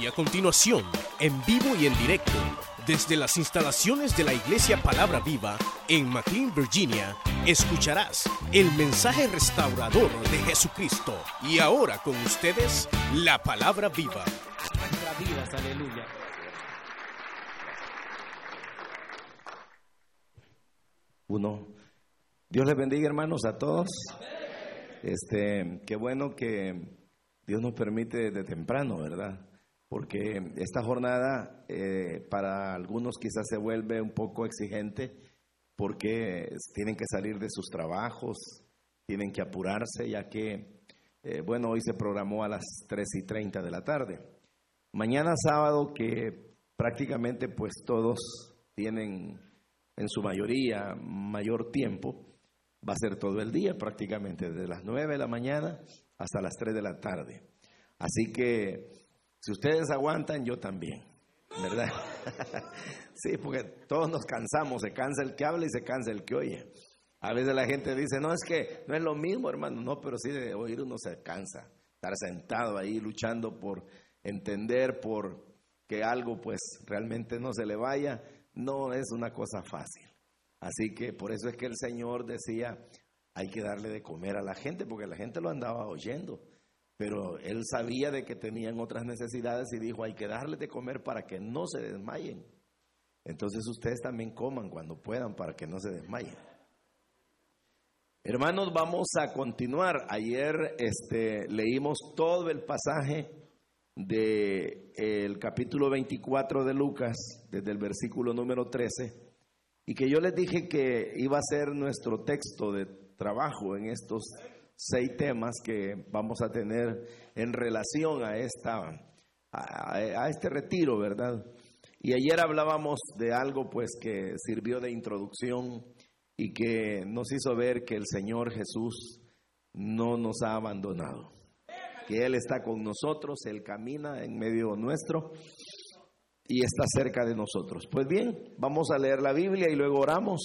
Y a continuación, en vivo y en directo, desde las instalaciones de la Iglesia Palabra Viva en McLean, Virginia, escucharás el mensaje restaurador de Jesucristo. Y ahora con ustedes, la Palabra Viva. Aleluya. Uno. Dios les bendiga, hermanos, a todos. Este, qué bueno que Dios nos permite de temprano, ¿verdad? Porque esta jornada eh, para algunos quizás se vuelve un poco exigente porque tienen que salir de sus trabajos, tienen que apurarse, ya que, eh, bueno, hoy se programó a las 3 y 30 de la tarde. Mañana sábado, que prácticamente pues todos tienen en su mayoría mayor tiempo, va a ser todo el día prácticamente, desde las 9 de la mañana hasta las 3 de la tarde. Así que si ustedes aguantan, yo también, ¿verdad? sí, porque todos nos cansamos, se cansa el que habla y se cansa el que oye. A veces la gente dice, no, es que no es lo mismo, hermano, no, pero sí de oír uno se cansa, estar sentado ahí luchando por entender, por que algo pues realmente no se le vaya, no es una cosa fácil. Así que por eso es que el Señor decía, hay que darle de comer a la gente, porque la gente lo andaba oyendo. Pero él sabía de que tenían otras necesidades y dijo, hay que darle de comer para que no se desmayen. Entonces ustedes también coman cuando puedan para que no se desmayen. Hermanos, vamos a continuar. Ayer este, leímos todo el pasaje del el capítulo 24 de Lucas, desde el versículo número 13, y que yo les dije que iba a ser nuestro texto de trabajo en estos seis temas que vamos a tener en relación a esta a, este retiro, ¿verdad? Y ayer hablábamos de algo pues que sirvió de introducción y que nos hizo ver que el Señor Jesús no nos ha abandonado, que Él está con nosotros, Él camina en medio nuestro y está cerca de nosotros. Pues bien, vamos a leer la Biblia y luego oramos.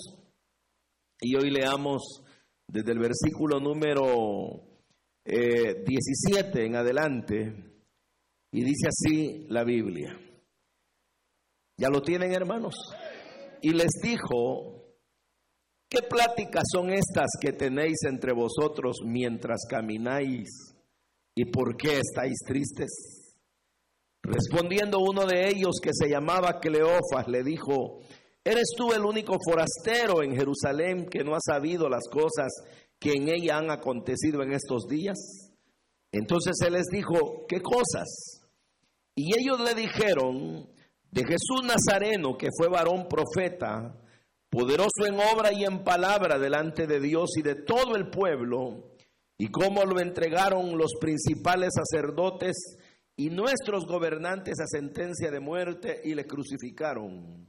Y hoy leamos desde el versículo número eh, 17 en adelante, y dice así la Biblia. ¿Ya lo tienen, hermanos? Y les dijo, ¿qué pláticas son estas que tenéis entre vosotros mientras camináis? ¿Y por qué estáis tristes? Respondiendo uno de ellos que se llamaba Cleofas, le dijo, ¿eres tú el único forastero en Jerusalén que no ha sabido las cosas que en ella han acontecido en estos días? Entonces él les dijo, ¿qué cosas? Y ellos le dijeron, de Jesús Nazareno, que fue varón profeta, poderoso en obra y en palabra delante de Dios y de todo el pueblo, y cómo lo entregaron los principales sacerdotes y nuestros gobernantes a sentencia de muerte y le crucificaron.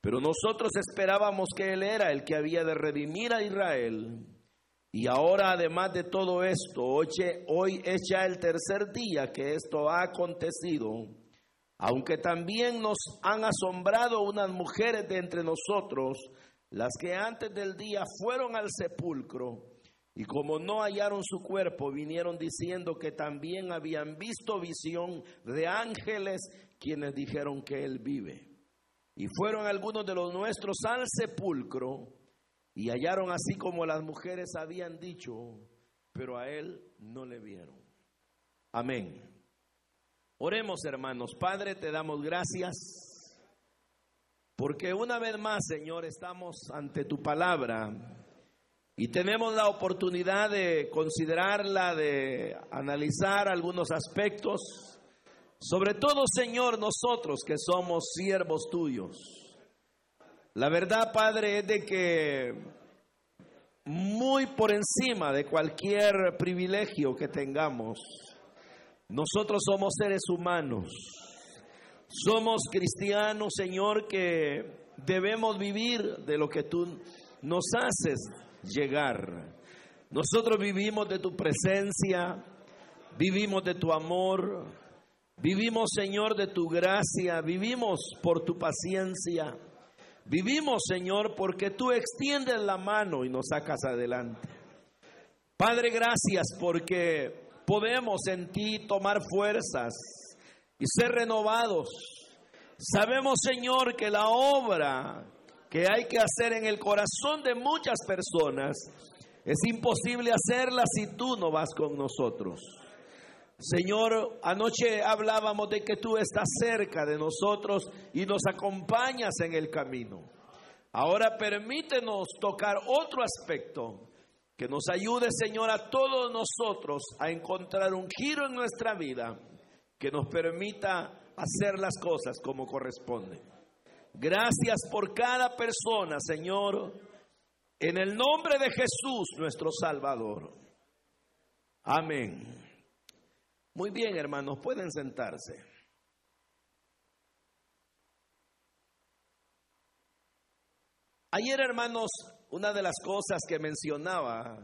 Pero nosotros esperábamos que Él era el que había de redimir a Israel. Y ahora, además de todo esto, hoy es ya el tercer día que esto ha acontecido. Aunque también nos han asombrado unas mujeres de entre nosotros, las que antes del día fueron al sepulcro y como no hallaron su cuerpo, vinieron diciendo que también habían visto visión de ángeles quienes dijeron que él vive. Y fueron algunos de los nuestros al sepulcro y hallaron así como las mujeres habían dicho, pero a él no le vieron. Amén. Oremos hermanos, Padre, te damos gracias porque una vez más, Señor, estamos ante tu palabra y tenemos la oportunidad de considerarla, de analizar algunos aspectos, sobre todo, Señor, nosotros que somos siervos tuyos. La verdad, Padre, es de que muy por encima de cualquier privilegio que tengamos, nosotros somos seres humanos. Somos cristianos, Señor, que debemos vivir de lo que tú nos haces llegar. Nosotros vivimos de tu presencia, vivimos de tu amor, vivimos, Señor, de tu gracia, vivimos por tu paciencia, vivimos, Señor, porque tú extiendes la mano y nos sacas adelante. Padre, gracias porque podemos en ti tomar fuerzas y ser renovados. Sabemos, Señor, que la obra que hay que hacer en el corazón de muchas personas es imposible hacerla si tú no vas con nosotros. Señor, anoche hablábamos de que tú estás cerca de nosotros y nos acompañas en el camino. Ahora permítenos tocar otro aspecto que nos ayude, Señor, a todos nosotros a encontrar un giro en nuestra vida que nos permita hacer las cosas como corresponde. Gracias por cada persona, Señor, en el nombre de Jesús, nuestro Salvador. Amén. Muy bien, hermanos, pueden sentarse. Ayer, hermanos, una de las cosas que mencionaba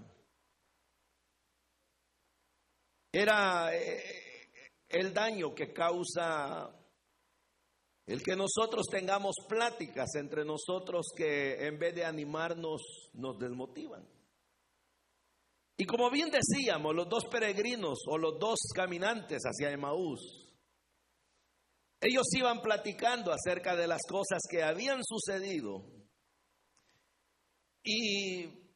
era eh, el daño que causa el que nosotros tengamos pláticas entre nosotros que en vez de animarnos nos desmotivan. Y como bien decíamos, los dos peregrinos o los dos caminantes hacia Emaús, ellos iban platicando acerca de las cosas que habían sucedido y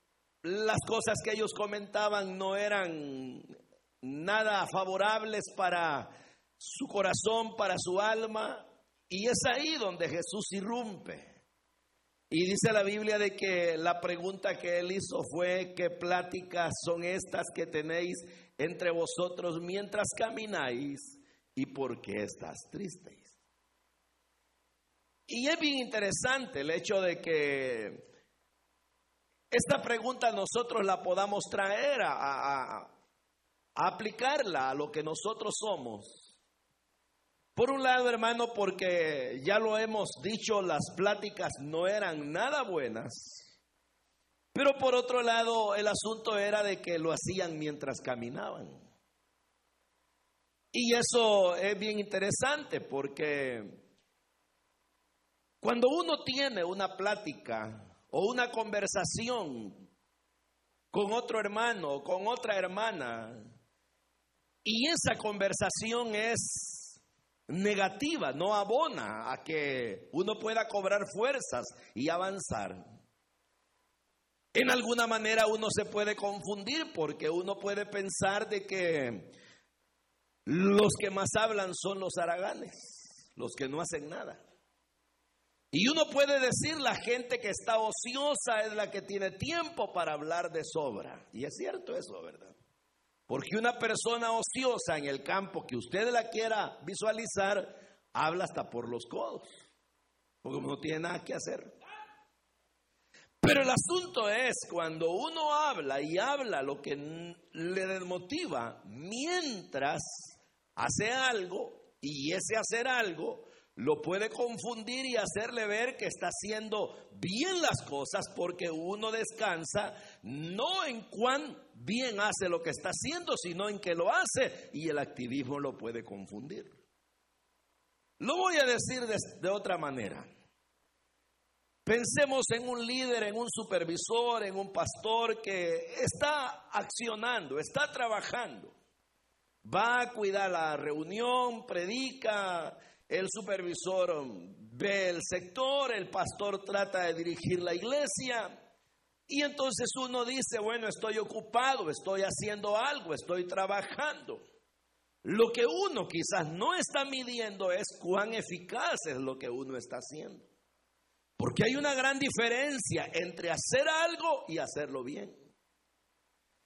las cosas que ellos comentaban no eran nada favorables para su corazón, para su alma, y es ahí donde Jesús irrumpe. Y dice la Biblia de que la pregunta que él hizo fue, ¿qué pláticas son estas que tenéis entre vosotros mientras camináis y por qué estás tristes? Y es bien interesante el hecho de que esta pregunta nosotros la podamos traer a, a aplicarla a lo que nosotros somos. Por un lado, hermano, porque ya lo hemos dicho, las pláticas no eran nada buenas. Pero por otro lado, el asunto era de que lo hacían mientras caminaban. Y eso es bien interesante porque cuando uno tiene una plática o una conversación con otro hermano o con otra hermana, y esa conversación es negativa, no abona a que uno pueda cobrar fuerzas y avanzar. En alguna manera uno se puede confundir porque uno puede pensar de que los que más hablan son los haraganes, los que no hacen nada. Y uno puede decir la gente que está ociosa es la que tiene tiempo para hablar de sobra. Y es cierto eso, ¿verdad? Porque una persona ociosa en el campo que usted la quiera visualizar, habla hasta por los codos, porque no tiene nada que hacer. Pero el asunto es cuando uno habla y habla lo que le desmotiva mientras hace algo y ese hacer algo lo puede confundir y hacerle ver que está haciendo bien las cosas porque uno descansa no en cuán bien hace lo que está haciendo, sino en que lo hace y el activismo lo puede confundir. Lo voy a decir de, otra manera. Pensemos en un líder, en un supervisor, en un pastor que está accionando, está trabajando. Va a cuidar la reunión, predica, el supervisor ve el sector, el pastor trata de dirigir la iglesia. Y entonces uno dice, bueno, estoy ocupado, estoy haciendo algo, estoy trabajando. Lo que uno quizás no está midiendo es cuán eficaz es lo que uno está haciendo. Porque hay una gran diferencia entre hacer algo y hacerlo bien.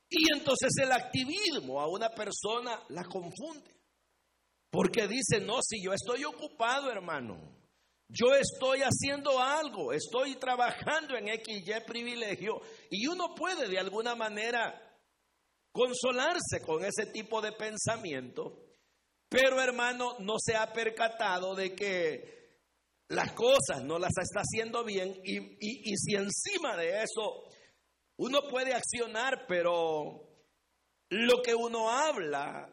Y entonces el activismo a una persona la confunde. Porque dice, no, si yo estoy ocupado, hermano. Yo estoy haciendo algo, estoy trabajando en XY privilegio y uno puede de alguna manera consolarse con ese tipo de pensamiento, pero hermano no se ha percatado de que las cosas no las está haciendo bien y, y si encima de eso uno puede accionar, pero lo que uno habla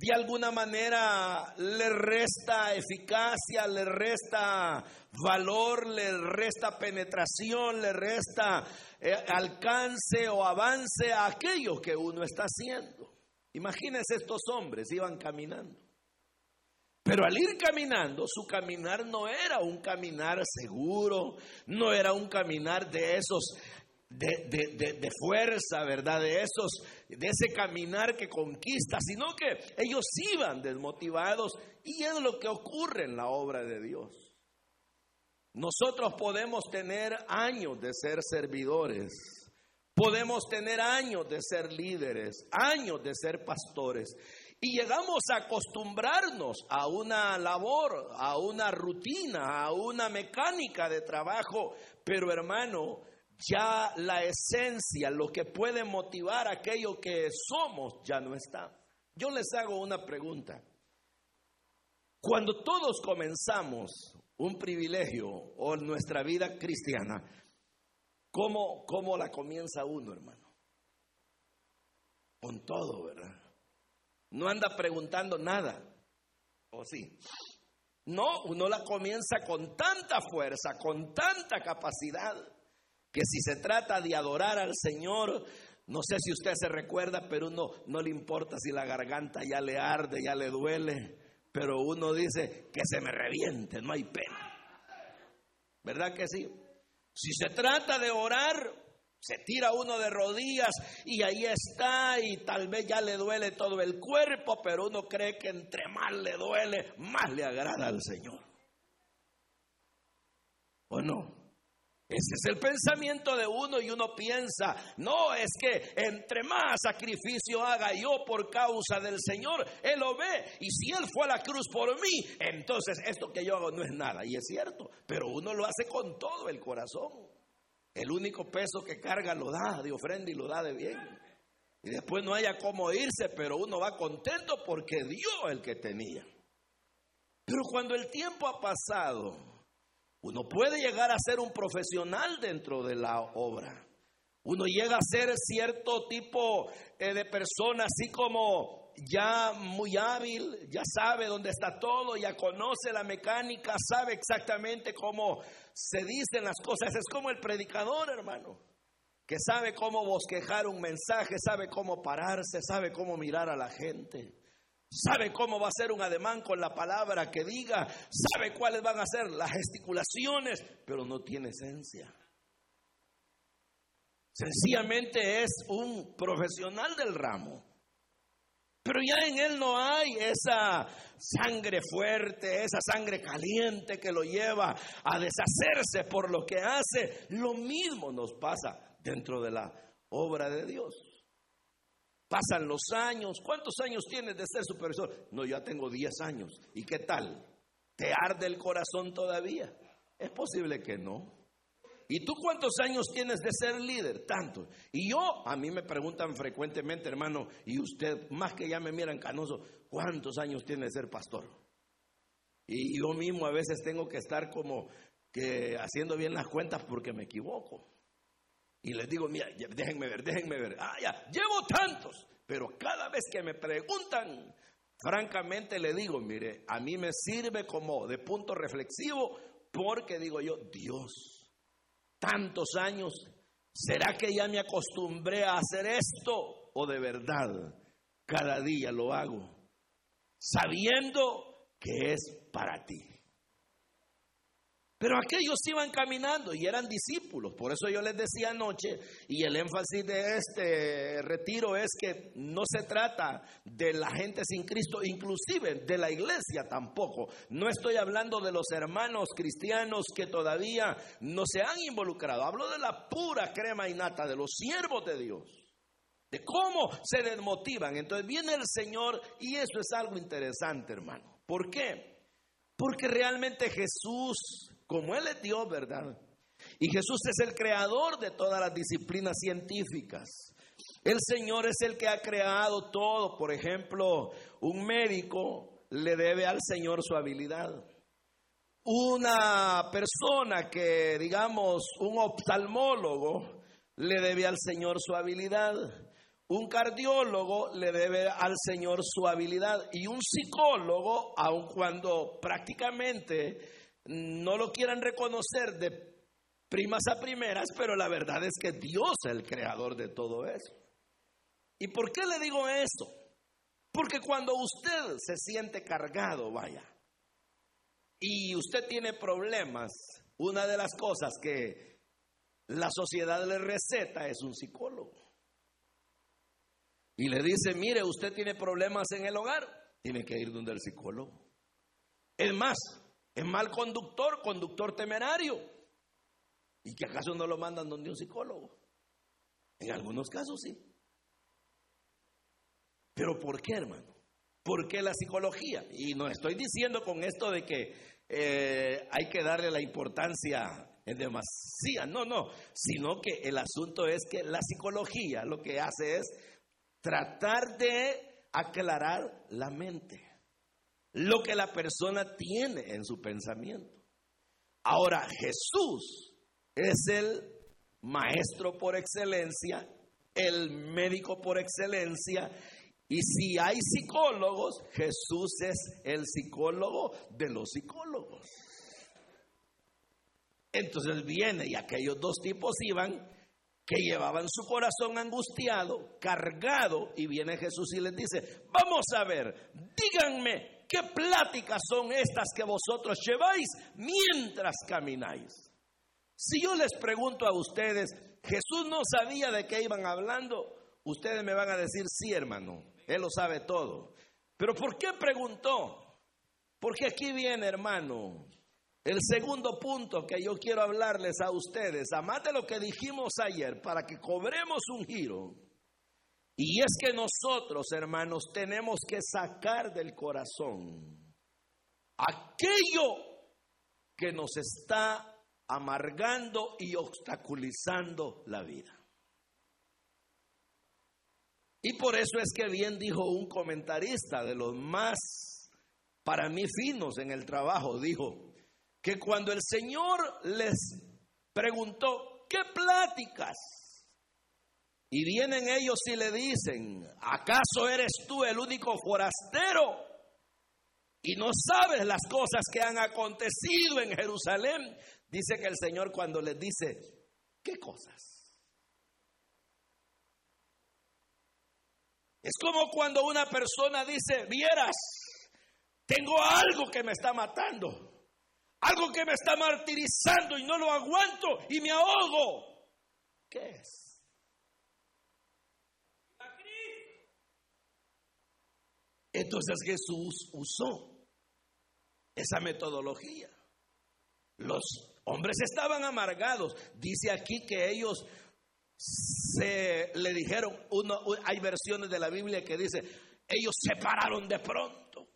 de alguna manera le resta eficacia, le resta valor, le resta penetración, le resta eh, alcance o avance a aquello que uno está haciendo. Imagínense estos hombres, iban caminando. Pero al ir caminando, su caminar no era un caminar seguro, no era un caminar de esos de, de, fuerza, ¿verdad? De esos, de ese caminar que conquista, sino que ellos iban desmotivados y es lo que ocurre en la obra de Dios. Nosotros podemos tener años de ser servidores, podemos tener años de ser líderes, años de ser pastores, y llegamos a acostumbrarnos a una labor, a una rutina, a una mecánica de trabajo, pero hermano, ya la esencia, lo que puede motivar aquello que somos, ya no está. Yo les hago una pregunta. Cuando todos comenzamos un privilegio o nuestra vida cristiana, ¿cómo, cómo la comienza uno, hermano? Con todo, ¿verdad? No anda preguntando nada. ¿O sí? No, uno la comienza con tanta fuerza, con tanta capacidad que si se trata de adorar al Señor, no sé si usted se recuerda, pero uno no le importa si la garganta ya le arde, ya le duele, pero uno dice que se me reviente, no hay pena. ¿Verdad que sí? Si se trata de orar, se tira uno de rodillas y ahí está y tal vez ya le duele todo el cuerpo, pero uno cree que entre más le duele, más le agrada al Señor. ¿O no? Ese es el pensamiento de uno y uno piensa, no, es que entre más sacrificio haga yo por causa del Señor, Él lo ve. Y si Él fue a la cruz por mí, entonces esto que yo hago no es nada. Y es cierto, pero uno lo hace con todo el corazón. El único peso que carga lo da de ofrenda y lo da de bien. Y después no haya cómo irse, pero uno va contento porque dio el que tenía. Pero cuando el tiempo ha pasado, uno puede llegar a ser un profesional dentro de la obra. Uno llega a ser cierto tipo eh, de persona, así como ya muy hábil, ya sabe dónde está todo, ya conoce la mecánica, sabe exactamente cómo se dicen las cosas. Es como el predicador, hermano, que sabe cómo bosquejar un mensaje, sabe cómo pararse, sabe cómo mirar a la gente. Sabe cómo va a ser un ademán con la palabra que diga, sabe cuáles van a ser las gesticulaciones, pero no tiene esencia. Sencillamente es un profesional del ramo. Pero ya en él no hay esa sangre fuerte, esa sangre caliente que lo lleva a deshacerse por lo que hace. Lo mismo nos pasa dentro de la obra de Dios. Pasan los años. ¿Cuántos años tienes de ser supervisor? No, ya tengo 10 años. ¿Y qué tal? ¿Te arde el corazón todavía? Es posible que no. ¿Y tú cuántos años tienes de ser líder? Tanto. Y yo, a mí me preguntan frecuentemente, hermano, y usted, más que ya me miran canoso, ¿cuántos años tiene de ser pastor? Y yo mismo a veces tengo que estar como que haciendo bien las cuentas porque me equivoco. Y les digo, mira, déjenme ver, déjenme ver. Ah, ya, llevo tantos. Pero cada vez que me preguntan, francamente le digo, mire, a mí me sirve como de punto reflexivo porque digo yo, Dios, tantos años, ¿será que ya me acostumbré a hacer esto? ¿O de verdad cada día lo hago? Sabiendo que es para ti. Pero aquellos iban caminando y eran discípulos. Por eso yo les decía anoche, y el énfasis de este retiro es que no se trata de la gente sin Cristo, inclusive de la iglesia tampoco. No estoy hablando de los hermanos cristianos que todavía no se han involucrado. Hablo de la pura crema y nata, de los siervos de Dios. De cómo se desmotivan. Entonces viene el Señor y eso es algo interesante, hermano. ¿Por qué? Porque realmente Jesús como Él es Dios, ¿verdad? Y Jesús es el creador de todas las disciplinas científicas. El Señor es el que ha creado todo. Por ejemplo, un médico le debe al Señor su habilidad. Una persona que, digamos, un oftalmólogo, le debe al Señor su habilidad. Un cardiólogo le debe al Señor su habilidad. Y un psicólogo, aun cuando prácticamente no lo quieran reconocer de primas a primeras, pero la verdad es que Dios es el creador de todo eso. ¿Y por qué le digo eso? Porque cuando usted se siente cargado, vaya, y usted tiene problemas, una de las cosas que la sociedad le receta es un psicólogo. Y le dice, mire, usted tiene problemas en el hogar, tiene que ir donde el psicólogo. Es más, es mal conductor, conductor temerario. ¿Y que acaso no lo mandan donde un psicólogo? En algunos casos sí. Pero ¿por qué, hermano? ¿Por qué la psicología? Y no estoy diciendo con esto de que eh, hay que darle la importancia en demasía, no, no, sino que el asunto es que la psicología lo que hace es tratar de aclarar la mente, lo que la persona tiene en su pensamiento. Ahora, Jesús es el maestro por excelencia, el médico por excelencia, y si hay psicólogos, Jesús es el psicólogo de los psicólogos. Entonces viene y aquellos dos tipos iban que llevaban su corazón angustiado, cargado, y viene Jesús y les dice, vamos a ver, díganme qué pláticas son estas que vosotros lleváis mientras camináis. Si yo les pregunto a ustedes, Jesús no sabía de qué iban hablando, ustedes me van a decir, sí hermano, él lo sabe todo. Pero ¿por qué preguntó? Porque aquí viene, hermano, el segundo punto que yo quiero hablarles a ustedes, amate lo que dijimos ayer, para que cobremos un giro. Y es que nosotros, hermanos, tenemos que sacar del corazón aquello que nos está amargando y obstaculizando la vida. Y por eso es que bien dijo un comentarista de los más, para mí, finos en el trabajo, dijo que cuando el Señor les preguntó, ¿qué pláticas? Y vienen ellos y le dicen, ¿acaso eres tú el único forastero? Y no sabes las cosas que han acontecido en Jerusalén. Dice que el Señor cuando les dice, ¿qué cosas? Es como cuando una persona dice, vieras, tengo algo que me está matando, algo que me está martirizando y no lo aguanto y me ahogo. ¿Qué es? Entonces Jesús usó esa metodología. Los hombres estaban amargados. Dice aquí que ellos se le dijeron, uno, hay versiones de la Biblia que dice, ellos se pararon de pronto.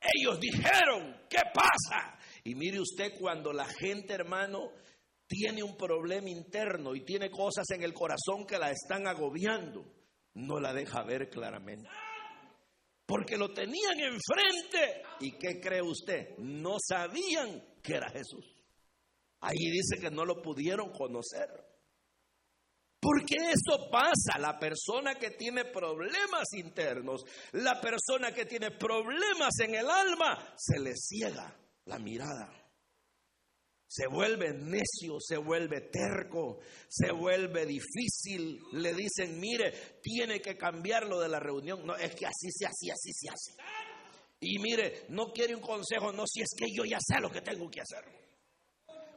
Ellos dijeron, ¿qué pasa? Y mire usted cuando la gente, hermano, tiene un problema interno y tiene cosas en el corazón que la están agobiando, no la deja ver claramente. Porque lo tenían enfrente. ¿Y qué cree usted? No sabían que era Jesús. Ahí dice que no lo pudieron conocer. Porque eso pasa, la persona que tiene problemas internos, la persona que tiene problemas en el alma, se le ciega la mirada. Se vuelve necio, se vuelve terco, se vuelve difícil. Le dicen, mire, tiene que cambiarlo de la reunión. No, es que así se hace, así se hace. Y mire, no quiere un consejo, no, si es que yo ya sé lo que tengo que hacer.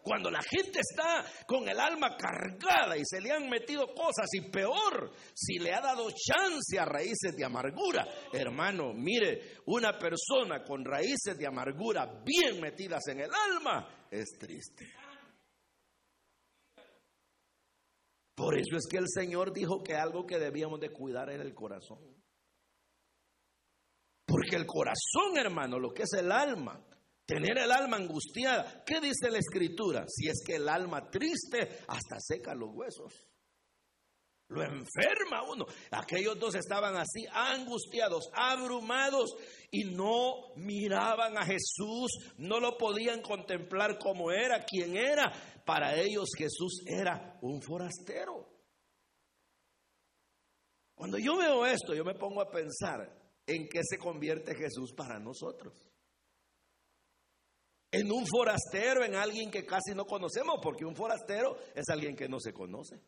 Cuando la gente está con el alma cargada y se le han metido cosas y peor, si le ha dado chance a raíces de amargura, hermano, mire, una persona con raíces de amargura bien metidas en el alma es triste. Por eso es que el Señor dijo que algo que debíamos de cuidar era el corazón. Porque el corazón, hermano, lo que es el alma, Tener el alma angustiada. ¿Qué dice la escritura? Si es que el alma triste hasta seca los huesos. Lo enferma uno. Aquellos dos estaban así, angustiados, abrumados y no miraban a Jesús, no lo podían contemplar como era, quién era. Para ellos Jesús era un forastero. Cuando yo veo esto, yo me pongo a pensar en qué se convierte Jesús para nosotros en un forastero, en alguien que casi no conocemos, porque un forastero es alguien que no se conoce.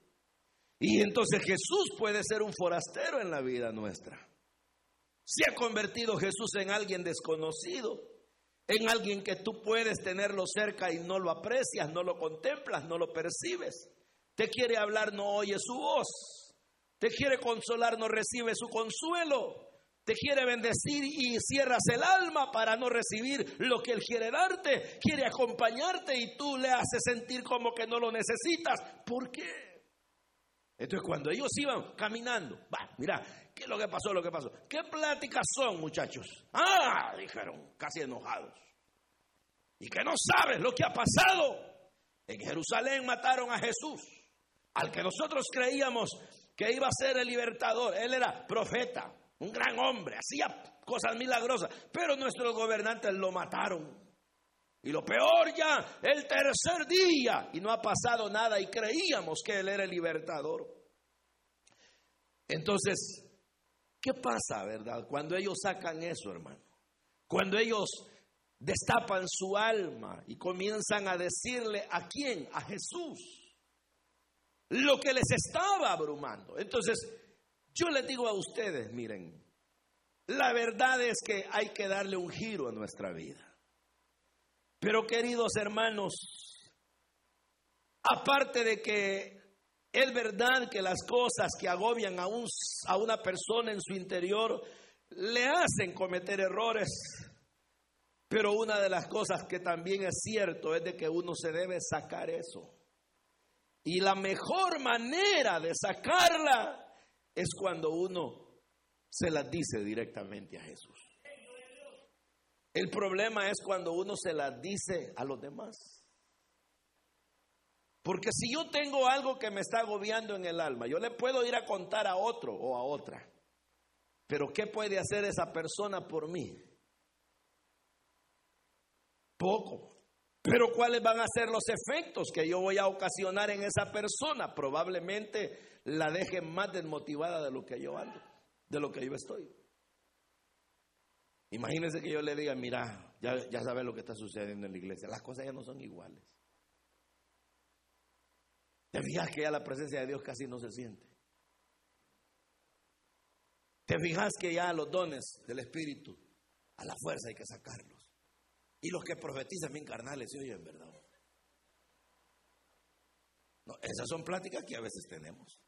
Y entonces Jesús puede ser un forastero en la vida nuestra. Se ha convertido Jesús en alguien desconocido. en alguien que tú puedes tenerlo cerca y no lo aprecias, no lo contemplas, no lo percibes. Te quiere hablar, no oye su voz. Te quiere consolar, no recibe su consuelo. Te quiere bendecir y cierras el alma para no recibir lo que Él quiere darte. Quiere acompañarte y tú le haces sentir como que no lo necesitas. ¿Por qué? Entonces cuando ellos iban caminando, va, mira, ¿qué es lo que pasó? Lo que pasó. ¿Qué pláticas son, muchachos? Ah, dijeron, casi enojados. Y que no sabes lo que ha pasado. En Jerusalén mataron a Jesús, al que nosotros creíamos que iba a ser el libertador. Él era profeta, un gran hombre, hacía cosas milagrosas, pero nuestros gobernantes lo mataron. Y lo peor ya, el tercer día, y no ha pasado nada, y creíamos que Él era el libertador. Entonces, ¿qué pasa, verdad? Cuando ellos sacan eso, hermano. Cuando ellos destapan su alma y comienzan a decirle a quién, a Jesús, lo que les estaba abrumando. Entonces, yo les digo a ustedes, miren, la verdad es que hay que darle un giro a nuestra vida. Pero queridos hermanos, aparte de que es verdad que las cosas que agobian a, a una persona en su interior le hacen cometer errores, pero una de las cosas que también es cierto es de que uno se debe sacar eso. Y la mejor manera de sacarla es cuando uno se la dice directamente a Jesús. El problema es cuando uno se la dice a los demás. Porque si yo tengo algo que me está agobiando en el alma, yo le puedo ir a contar a otro o a otra. Pero ¿qué puede hacer esa persona por mí? Poco. Pero ¿cuáles van a ser los efectos que yo voy a ocasionar en esa persona? Probablemente la deje más desmotivada de lo que yo ando, de lo que yo estoy. Imagínense que yo le diga, mira, ya, ya sabes lo que está sucediendo en la iglesia, las cosas ya no son iguales. Te fijas que ya la presencia de Dios casi no se siente. Te fijas que ya los dones del Espíritu, a la fuerza hay que sacarlos. Y los que profetizan bien carnales se oyen, ¿verdad? No, esas son pláticas que a veces tenemos.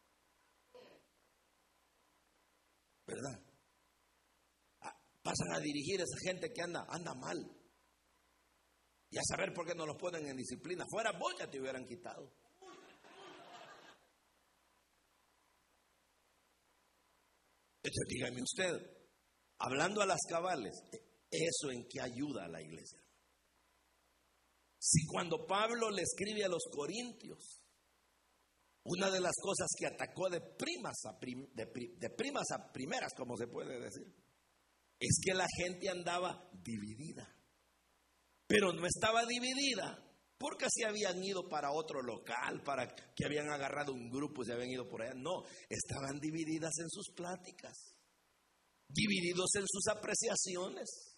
¿Verdad? Pasan a dirigir a esa gente que anda, anda mal. Y a saber por qué no los ponen en disciplina. Fuera vos ya te hubieran quitado. Entonces dígame usted, hablando a las cabales, ¿eso en qué ayuda a la iglesia? Si cuando Pablo le escribe a los corintios, una de las cosas que atacó de primas a, de primas a primeras, como se puede decir, es que la gente andaba dividida. Pero no estaba dividida porque se habían ido para otro local, para que habían agarrado un grupo y se habían ido por allá. No, estaban divididas en sus pláticas, divididos en sus apreciaciones.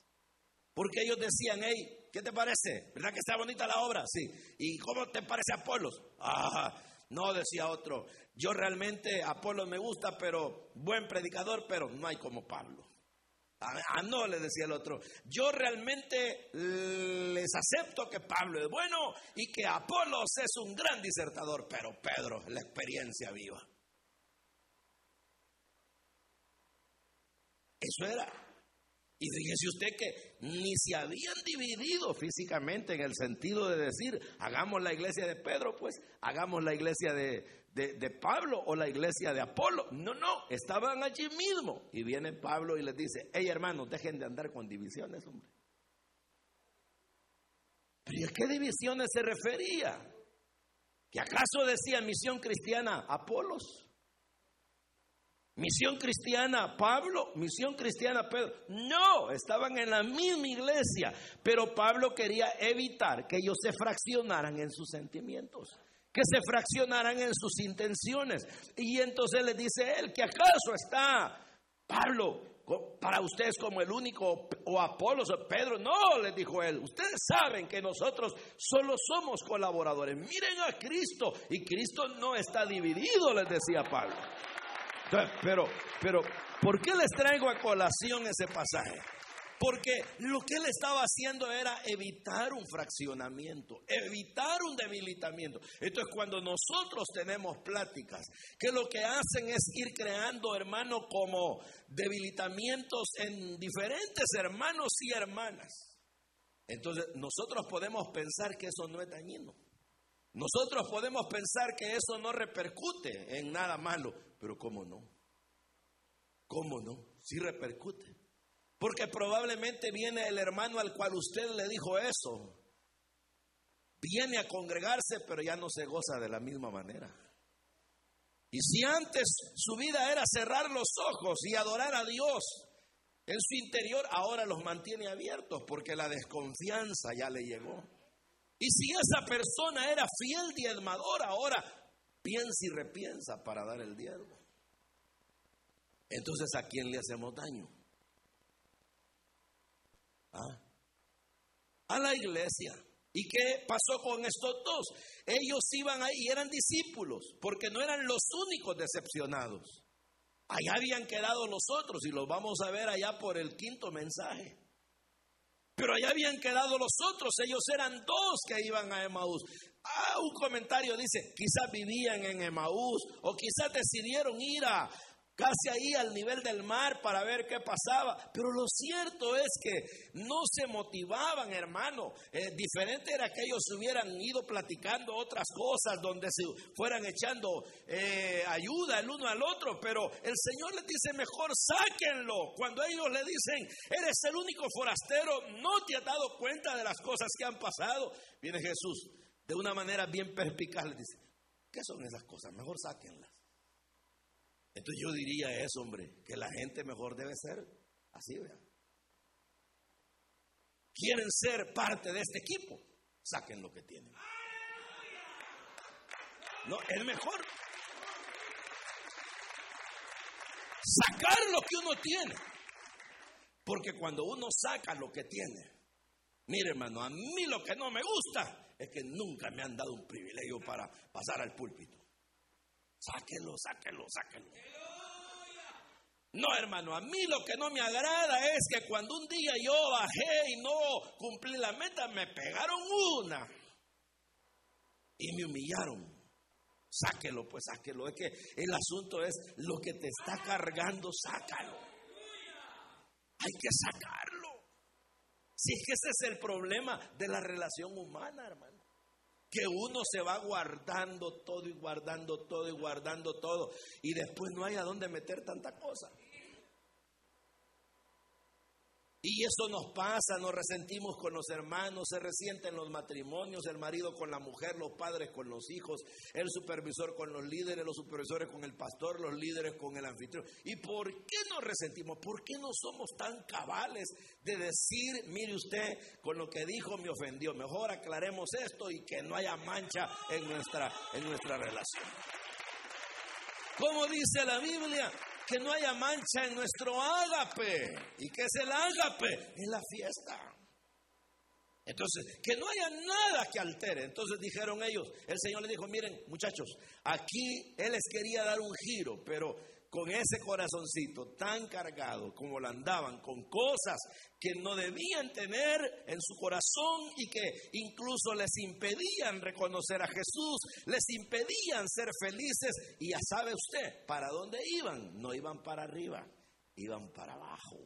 Porque ellos decían, hey, ¿qué te parece? ¿Verdad que está bonita la obra? Sí. ¿Y cómo te parece Apolos? Ah, no, decía otro. Yo realmente Apolos me gusta, pero buen predicador, pero no hay como Pablo. Ah, no, le decía el otro. Yo realmente les acepto que Pablo es bueno y que Apolos es un gran disertador, pero Pedro, la experiencia viva. Eso era. Y fíjese usted que ni se habían dividido físicamente en el sentido de decir, hagamos la iglesia de Pedro, pues hagamos la iglesia de, de, Pablo o la iglesia de Apolo. No, no, estaban allí mismo. Y viene Pablo y les dice, hey hermanos, dejen de andar con divisiones, hombre. ¿Pero a qué divisiones se refería? ¿Que acaso decía misión cristiana Apolos? Misión cristiana Pablo, misión cristiana Pedro. No, estaban en la misma iglesia, pero Pablo quería evitar que ellos se fraccionaran en sus sentimientos que se fraccionaran en sus intenciones. Y entonces le dice él, que acaso está Pablo para ustedes como el único o Apolos o Pedro. No, le dijo él, ustedes saben que nosotros solo somos colaboradores. Miren a Cristo y Cristo no está dividido, les decía Pablo. pero, pero, ¿por qué les traigo a colación ese pasaje? Porque lo que él estaba haciendo era evitar un fraccionamiento, evitar un debilitamiento. Entonces, cuando nosotros tenemos pláticas, que lo que hacen es ir creando, hermanos, como debilitamientos en diferentes hermanos y hermanas. Entonces, nosotros podemos pensar que eso no es dañino. Nosotros podemos pensar que eso no repercute en nada malo, pero ¿cómo no? ¿Cómo no? Sí repercute. Porque probablemente viene el hermano al cual usted le dijo eso. Viene a congregarse, pero ya no se goza de la misma manera. Y si antes su vida era cerrar los ojos y adorar a Dios en su interior, ahora los mantiene abiertos porque la desconfianza ya le llegó. Y si esa persona era fiel diezmador, ahora piensa y repiensa para dar el diezmo. Entonces, ¿a quién le hacemos daño? ¿Ah? A la iglesia. ¿Y qué pasó con estos dos? Ellos iban ahí y eran discípulos, porque no eran los únicos decepcionados. Allá habían quedado los otros y los vamos a ver allá por el quinto mensaje. Pero allá habían quedado los otros, ellos eran dos que iban a Emaús. Ah, un comentario dice, quizás vivían en Emaús o quizás decidieron ir a, casi ahí al nivel del mar para ver qué pasaba. Pero lo cierto es que no se motivaban, hermano. Eh, diferente era que ellos hubieran ido platicando otras cosas donde se fueran echando eh, ayuda el uno al otro. Pero el Señor les dice, mejor sáquenlo. Cuando ellos le dicen, eres el único forastero, no te has dado cuenta de las cosas que han pasado. Viene Jesús de una manera bien perspicaz, les dice, ¿qué son esas cosas? Mejor sáquenlas. Entonces yo diría eso, hombre, que la gente mejor debe ser así, vean. Quieren ser parte de este equipo, saquen lo que tienen. No, es mejor sacar lo que uno tiene. Porque cuando uno saca lo que tiene, mire hermano, a mí lo que no me gusta es que nunca me han dado un privilegio para pasar al púlpito. Sáquelo, sáquelo, sáquelo. No, hermano, a mí lo que no me agrada es que cuando un día yo bajé y no cumplí la meta, me pegaron una y me humillaron. Sáquelo, pues sáquelo. Es que el asunto es lo que te está cargando, sácalo. Hay que sacarlo. Si es que ese es el problema de la relación humana, hermano que uno se va guardando todo y guardando todo y guardando todo y después no hay a dónde meter tanta cosa. Y eso nos pasa, nos resentimos con los hermanos, se resienten los matrimonios, el marido con la mujer, los padres con los hijos, el supervisor con los líderes, los supervisores con el pastor, los líderes con el anfitrión. ¿Y por qué nos resentimos? ¿Por qué no somos tan cabales de decir, mire usted, con lo que dijo me ofendió? Mejor aclaremos esto y que no haya mancha en nuestra, en nuestra relación. Como dice la Biblia, que no haya mancha en nuestro ágape. ¿Y qué es el ágape? Es la fiesta. Entonces, que no haya nada que altere. Entonces dijeron ellos, el Señor les dijo, miren muchachos, aquí Él les quería dar un giro, pero con ese corazoncito tan cargado como lo andaban, con cosas que no debían tener en su corazón y que incluso les impedían reconocer a Jesús, les impedían ser felices. Y ya sabe usted, ¿para dónde iban? No iban para arriba, iban para abajo.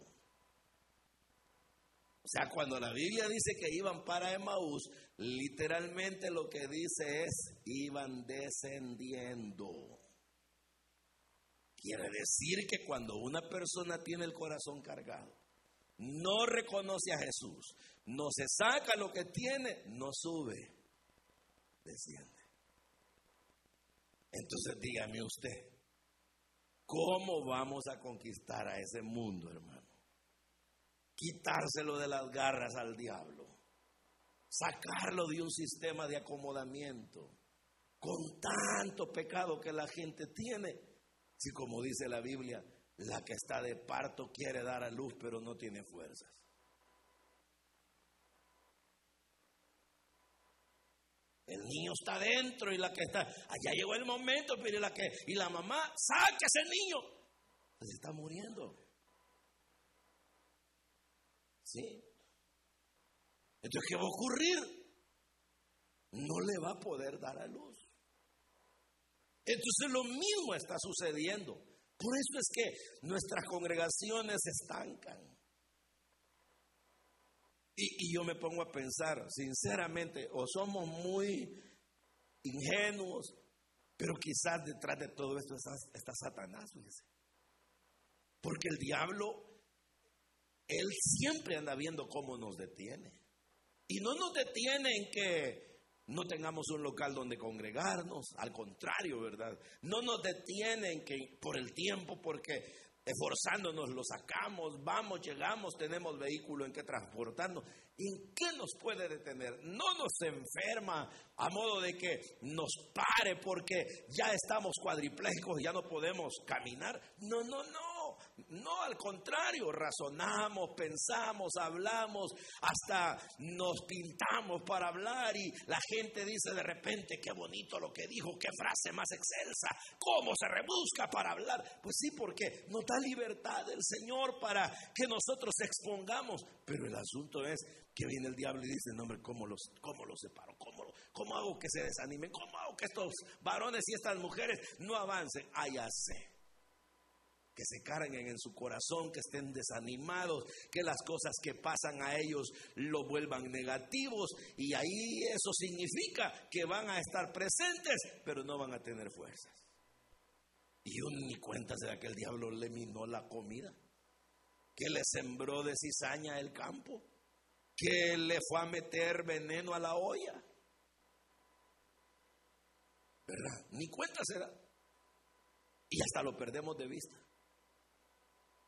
O sea, cuando la Biblia dice que iban para Emaús, literalmente lo que dice es, iban descendiendo. Quiere decir que cuando una persona tiene el corazón cargado, no reconoce a Jesús, no se saca lo que tiene, no sube, desciende. Entonces dígame usted, ¿cómo vamos a conquistar a ese mundo, hermano? Quitárselo de las garras al diablo, sacarlo de un sistema de acomodamiento, con tanto pecado que la gente tiene si como dice la Biblia, la que está de parto quiere dar a luz pero no tiene fuerzas. El niño está dentro y la que está, allá llegó el momento, pero la que, y la mamá, saque ese niño. Se está muriendo. ¿Sí? Entonces, ¿qué va a ocurrir? No le va a poder dar a luz. Entonces lo mismo está sucediendo. Por eso es que nuestras congregaciones se estancan. Y, yo me pongo a pensar, sinceramente, o somos muy ingenuos, pero quizás detrás de todo esto está, Satanás, Porque el diablo, él siempre anda viendo cómo nos detiene. Y no nos detiene en que no tengamos un local donde congregarnos, al contrario, ¿verdad? No nos detienen que por el tiempo, porque esforzándonos lo sacamos, vamos, llegamos, tenemos vehículo en que transportarnos. ¿En qué nos puede detener? No nos enferma a modo de que nos pare porque ya estamos cuadriplégicos, ya no podemos caminar. No, no, no. No, al contrario, razonamos, pensamos, hablamos, hasta nos pintamos para hablar y la gente dice de repente, qué bonito lo que dijo, qué frase más excelsa, cómo se rebusca para hablar. Pues sí, porque nos da libertad el Señor para que nosotros expongamos. Pero el asunto es que viene el diablo y dice, no, hombre, ¿cómo los, cómo los separo? ¿Cómo, ¿Cómo hago que se desanimen? ¿Cómo hago que estos varones y estas mujeres no avancen? Ah, ya sé que se carguen en su corazón, que estén desanimados, que las cosas que pasan a ellos lo vuelvan negativos y ahí eso significa que van a estar presentes, pero no van a tener fuerzas. Y ni cuenta de que el diablo le minó la comida, que le sembró de cizaña el campo, que le fue a meter veneno a la olla. ¿Verdad? Ni cuenta se da. Y hasta lo perdemos de vista.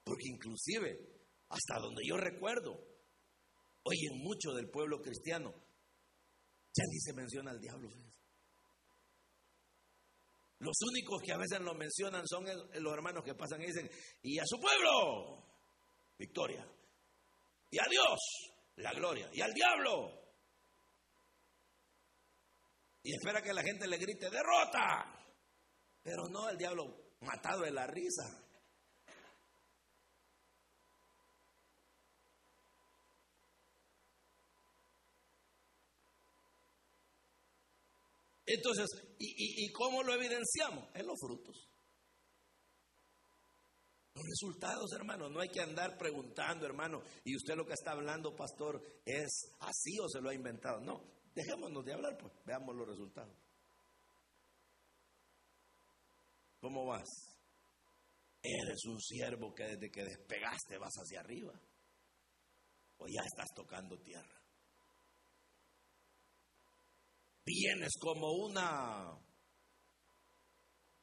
Porque inclusive, hasta donde yo recuerdo, hoy en mucho del pueblo cristiano, ya ni se menciona al diablo. Los únicos que a veces lo mencionan son los hermanos que pasan y dicen, y a su pueblo, victoria. Y a Dios, la gloria. Y al diablo. Y espera que la gente le grite, derrota. Pero no, el diablo matado de la risa. Entonces, ¿y, cómo lo evidenciamos? En los frutos. Los resultados, hermano, no hay que andar preguntando, hermano, y usted lo que está hablando, pastor, es así o se lo ha inventado. No, dejémonos de hablar, pues, veamos los resultados. ¿Cómo vas? Eres un siervo que desde que despegaste vas hacia arriba. O ya estás tocando tierra vienes como una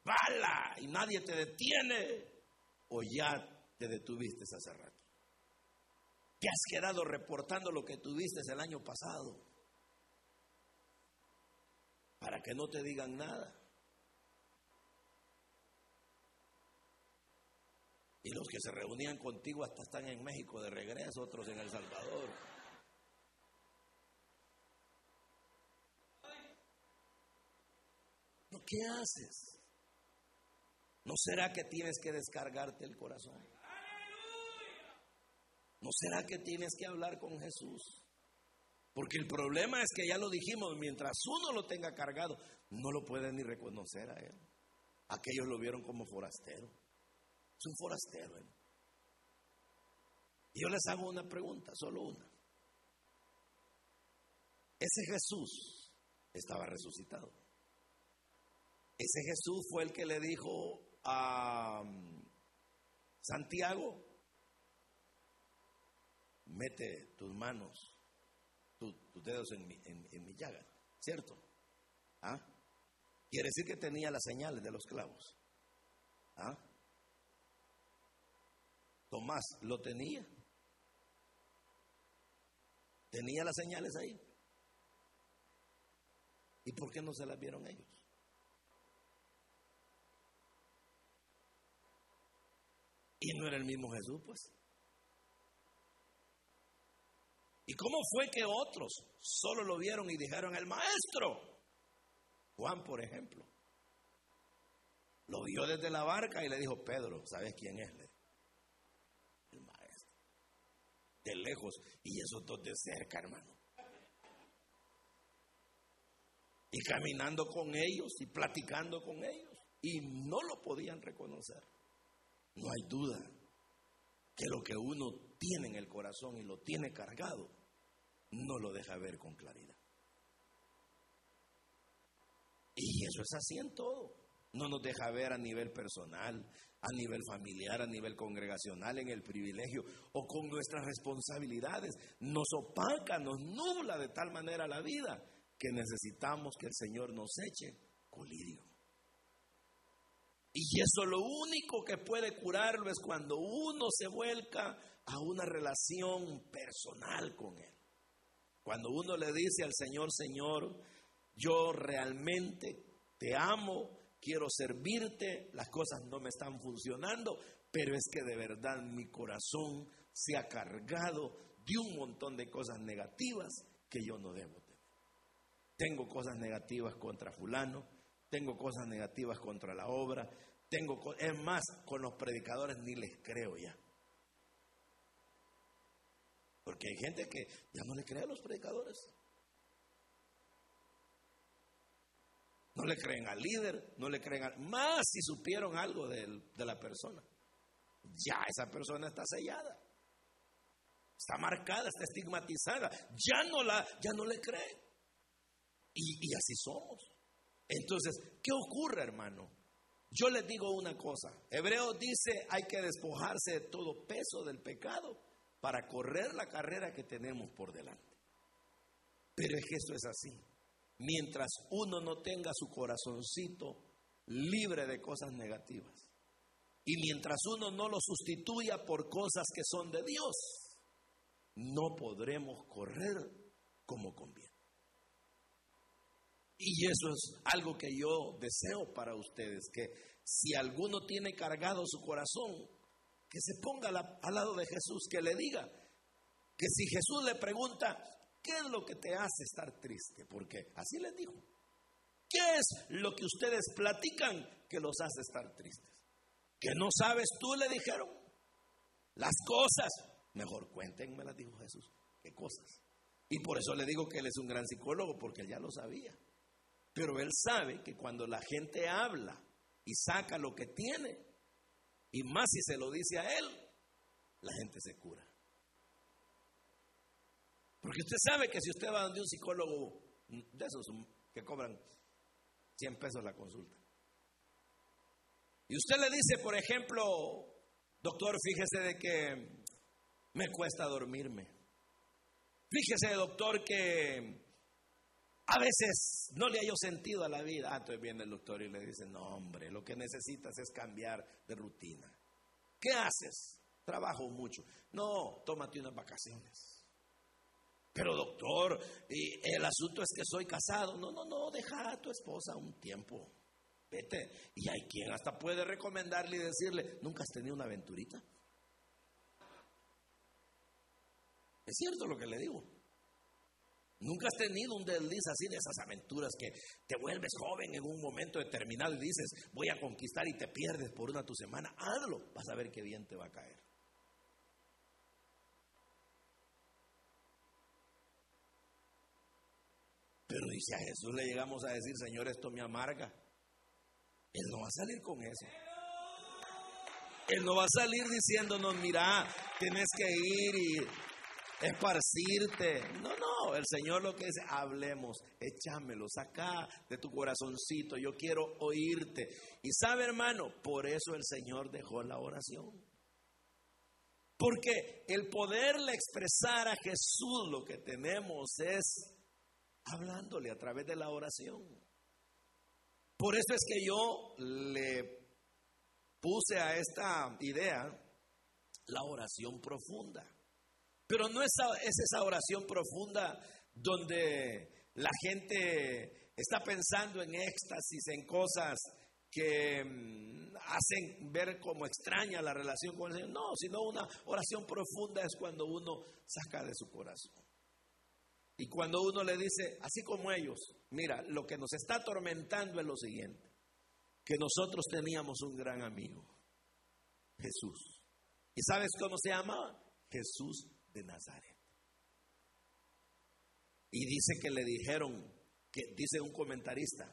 bala y nadie te detiene, o ya te detuviste hace rato. Te has quedado reportando lo que tuviste el año pasado para que no te digan nada. Y los que se reunían contigo hasta están en México de regreso, otros en El Salvador. ¿Qué haces? ¿No será que tienes que descargarte el corazón? ¿No será que tienes que hablar con Jesús? Porque el problema es que ya lo dijimos, mientras uno lo tenga cargado, no lo puede ni reconocer a él. Aquellos lo vieron como forastero. Es un forastero. Y yo les hago una pregunta, solo una. Ese Jesús estaba resucitado. Ese Jesús fue el que le dijo a um, Santiago, mete tus manos, tus dedos en mi, en, mi llaga, ¿cierto? ¿Ah? Quiere decir que tenía las señales de los clavos. ¿Ah? Tomás lo tenía. Tenía las señales ahí. ¿Y por qué no se las vieron ellos? Y no era el mismo Jesús, pues. ¿Y cómo fue que otros solo lo vieron y dijeron el maestro? Juan, por ejemplo. Lo vio desde la barca y le dijo, Pedro, ¿sabes quién es? El maestro. de lejos y esos dos de cerca, hermano. Y caminando con ellos y platicando con ellos. Y no lo podían reconocer. No hay duda que lo que uno tiene en el corazón y lo tiene cargado, no lo deja ver con claridad. Y eso es así en todo. No nos deja ver a nivel personal, a nivel familiar, a nivel congregacional, en el privilegio o con nuestras responsabilidades. Nos opaca, nos nubla de tal manera la vida que necesitamos que el Señor nos eche colirio. Y eso lo único que puede curarlo es cuando uno se vuelca a una relación personal con Él. Cuando uno le dice al Señor, Señor, yo realmente te amo, quiero servirte, las cosas no me están funcionando, pero es que de verdad mi corazón se ha cargado de un montón de cosas negativas que yo no debo tener. Tengo cosas negativas contra fulano, tengo cosas negativas contra la obra, tengo, es más, con los predicadores ni les creo ya. Porque hay gente que ya no le cree a los predicadores. No le creen al líder, no le creen al... Más si supieron algo de, la persona. Ya esa persona está sellada. Está marcada, está estigmatizada. Ya no, la, ya no le creen. Y así somos. Entonces, ¿qué ocurre, hermano? Yo les digo una cosa. Hebreo dice hay que despojarse de todo peso del pecado para correr la carrera que tenemos por delante. Pero es que esto es así. Mientras uno no tenga su corazoncito libre de cosas negativas y mientras uno no lo sustituya por cosas que son de Dios, no podremos correr como conviene. Y eso es algo que yo deseo para ustedes, que si alguno tiene cargado su corazón, que se ponga al lado de Jesús, que le diga, que si Jesús le pregunta, ¿qué es lo que te hace estar triste? Porque así les dijo, ¿qué es lo que ustedes platican que los hace estar tristes? Que no sabes tú, le dijeron, las cosas, mejor cuéntenme, las dijo Jesús, ¿qué cosas? Y por eso le digo que él es un gran psicólogo, porque él ya lo sabía. Pero él sabe que cuando la gente habla y saca lo que tiene, y más si se lo dice a él, la gente se cura. Porque usted sabe que si usted va donde un psicólogo de esos que cobran 100 pesos la consulta, y usted le dice, por ejemplo, doctor, fíjese de que me cuesta dormirme. Fíjese, doctor, que a veces no le hallo sentido a la vida. Ah, entonces viene el doctor y le dice, no hombre, lo que necesitas es cambiar de rutina. ¿Qué haces? Trabajo mucho. No, tómate unas vacaciones. Pero doctor, el asunto es que soy casado. No, no, no, deja a tu esposa un tiempo. Vete. Y hay quien hasta puede recomendarle y decirle, ¿nunca has tenido una aventurita? Es cierto lo que le digo. Nunca has tenido un desliz así de esas aventuras que te vuelves joven en un momento determinado y dices, voy a conquistar y te pierdes por una tu semana. Hazlo, vas a ver qué bien te va a caer. Pero dice a Jesús le llegamos a decir, Señor, esto me amarga. Él no va a salir con eso. Él no va a salir diciéndonos, mira, tienes que ir y esparcirte. No, no, el Señor lo que dice, hablemos, échamelo, saca de tu corazoncito, yo quiero oírte. Y sabe, hermano, por eso el Señor dejó la oración. Porque el poderle expresar a Jesús lo que tenemos es hablándole a través de la oración. Por eso es que yo le puse a esta idea la oración profunda. Pero no es, esa oración profunda donde la gente está pensando en éxtasis, en cosas que mm, hacen ver como extraña la relación con el Señor. No, sino una oración profunda es cuando uno saca de su corazón. Y cuando uno le dice, así como ellos, mira, lo que nos está atormentando es lo siguiente, que nosotros teníamos un gran amigo, Jesús. ¿Y sabes cómo se llama? Jesús de Nazaret. Y dice que le dijeron, que dice un comentarista,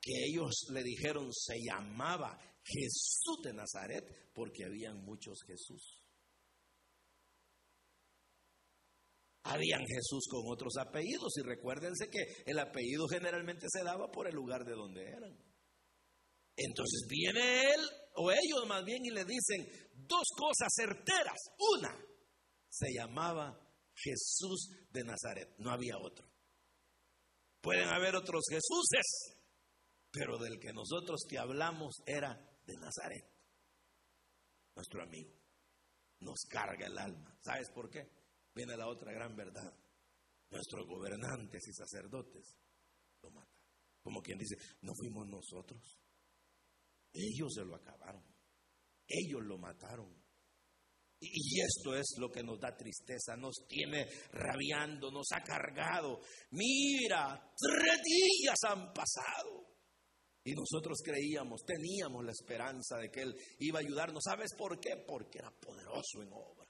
que ellos le dijeron se llamaba Jesús de Nazaret porque habían muchos Jesús. Habían Jesús con otros apellidos y recuérdense que el apellido generalmente se daba por el lugar de donde eran. Entonces viene él o ellos más bien y le dicen dos cosas certeras. Una, se llamaba Jesús de Nazaret, no había otro. Pueden haber otros Jesuses, pero del que nosotros te hablamos era de Nazaret, nuestro amigo. Nos carga el alma. ¿Sabes por qué? Viene la otra gran verdad. Nuestros gobernantes y sacerdotes lo matan. Como quien dice, no fuimos nosotros. Ellos se lo acabaron. Ellos lo mataron. Y esto es lo que nos da tristeza, nos tiene rabiando, nos ha cargado. Mira, tres días han pasado. Y nosotros creíamos, teníamos la esperanza de que Él iba a ayudarnos. ¿Sabes por qué? Porque era poderoso en obra.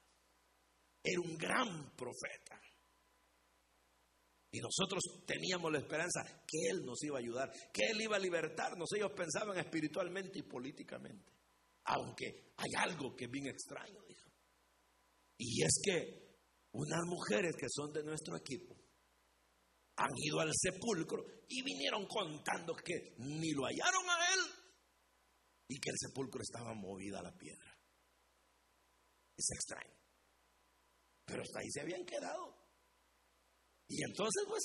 Era un gran profeta. Y nosotros teníamos la esperanza que Él nos iba a ayudar, que Él iba a libertarnos. Ellos pensaban espiritualmente y políticamente. Aunque hay algo que es bien extraño. Y es que unas mujeres que son de nuestro equipo han ido al sepulcro y vinieron contando que ni lo hallaron a él y que el sepulcro estaba movida a la piedra. Es extraño. Pero hasta ahí se habían quedado. Y entonces, pues,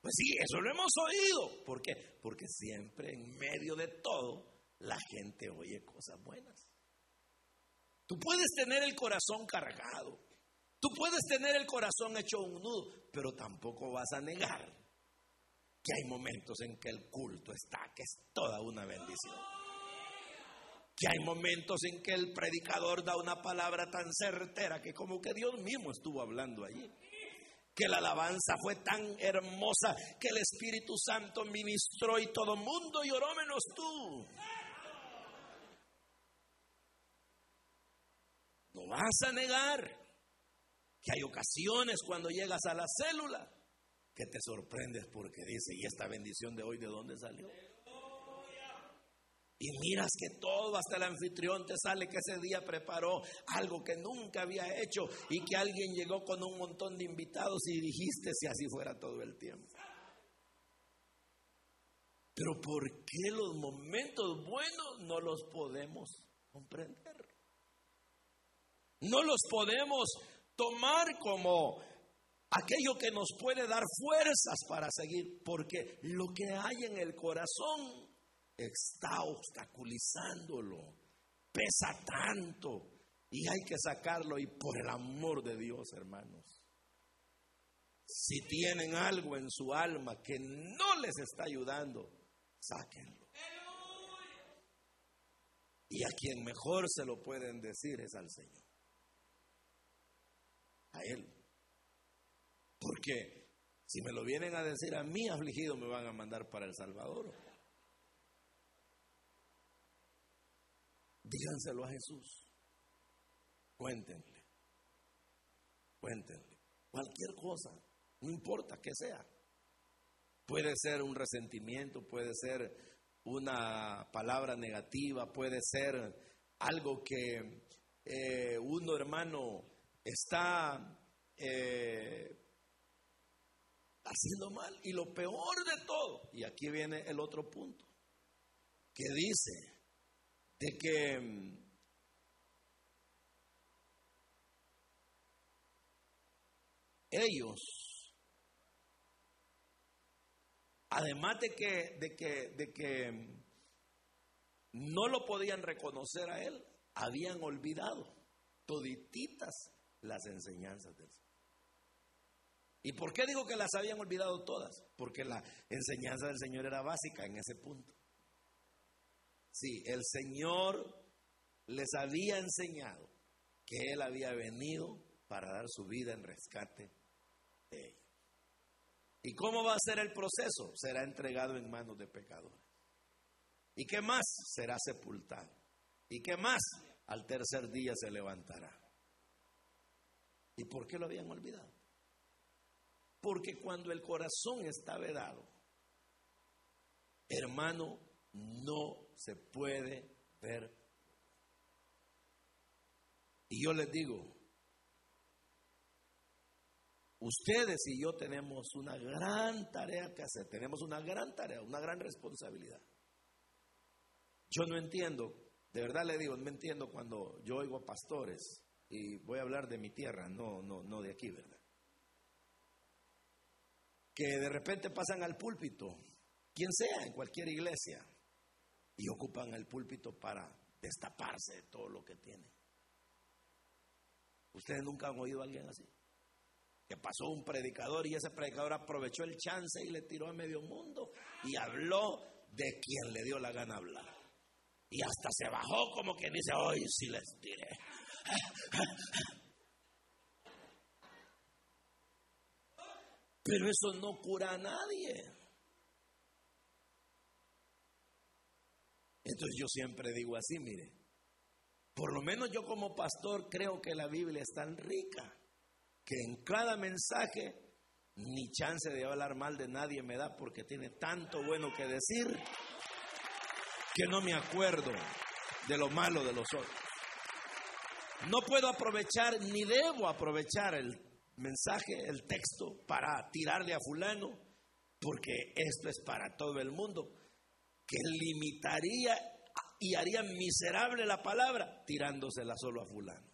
pues sí, eso lo hemos oído. ¿Por qué? Porque siempre en medio de todo la gente oye cosas buenas. Tú puedes tener el corazón cargado. Tú puedes tener el corazón hecho un nudo, pero tampoco vas a negar que hay momentos en que el culto está, que es toda una bendición. Que hay momentos en que el predicador da una palabra tan certera que como que Dios mismo estuvo hablando allí. Que la alabanza fue tan hermosa que el Espíritu Santo ministró y todo mundo lloró menos tú. No vas a negar que hay ocasiones cuando llegas a la célula que te sorprendes porque dice, ¿y esta bendición de hoy de dónde salió? Y miras que todo, hasta el anfitrión te sale que ese día preparó algo que nunca había hecho y que alguien llegó con un montón de invitados y dijiste si así fuera todo el tiempo. Pero ¿por qué los momentos buenos no los podemos comprender? No los podemos tomar como aquello que nos puede dar fuerzas para seguir, porque lo que hay en el corazón está obstaculizándolo, pesa tanto y hay que sacarlo y por el amor de Dios, hermanos. Si tienen algo en su alma que no les está ayudando, sáquenlo. Y a quien mejor se lo pueden decir es al Señor a Él. Porque si me lo vienen a decir a mí afligido, me van a mandar para El Salvador. Díganselo a Jesús. Cuéntenle. Cuéntenle. Cualquier cosa, no importa que sea. Puede ser un resentimiento, puede ser una palabra negativa, puede ser algo que eh, uno hermano está eh, haciendo mal. Y lo peor de todo, y aquí viene el otro punto, que dice de que mm, ellos, además de que, de que, de que mm, no lo podían reconocer a él, habían olvidado todititas las enseñanzas del Señor. ¿Y por qué digo que las habían olvidado todas? Porque la enseñanza del Señor era básica en ese punto. Sí, el Señor les había enseñado que Él había venido para dar su vida en rescate de ellos. ¿Y cómo va a ser el proceso? Será entregado en manos de pecadores. ¿Y qué más? Será sepultado. ¿Y qué más? Al tercer día se levantará. ¿Y por qué lo habían olvidado? Porque cuando el corazón está vedado, hermano, no se puede ver. Y yo les digo, ustedes y yo tenemos una gran tarea que hacer, tenemos una gran tarea, una gran responsabilidad. Yo no entiendo, de verdad le digo, no entiendo cuando yo oigo pastores y voy a hablar de mi tierra, no, no, no de aquí, ¿verdad? Que de repente pasan al púlpito, quien sea, en cualquier iglesia, y ocupan el púlpito para destaparse de todo lo que tienen. ¿Ustedes nunca han oído a alguien así? Que pasó un predicador y ese predicador aprovechó el chance y le tiró a medio mundo y habló de quien le dio la gana hablar. Y hasta se bajó como que dice, hoy sí les diré. Pero eso no cura a nadie. Entonces yo siempre digo así, mire, por lo menos yo como pastor creo que la Biblia es tan rica que en cada mensaje ni chance de hablar mal de nadie me da porque tiene tanto bueno que decir que no me acuerdo de lo malo de los otros. No puedo aprovechar ni debo aprovechar el mensaje, el texto para tirarle a fulano, porque esto es para todo el mundo, que limitaría y haría miserable la palabra tirándosela solo a fulano.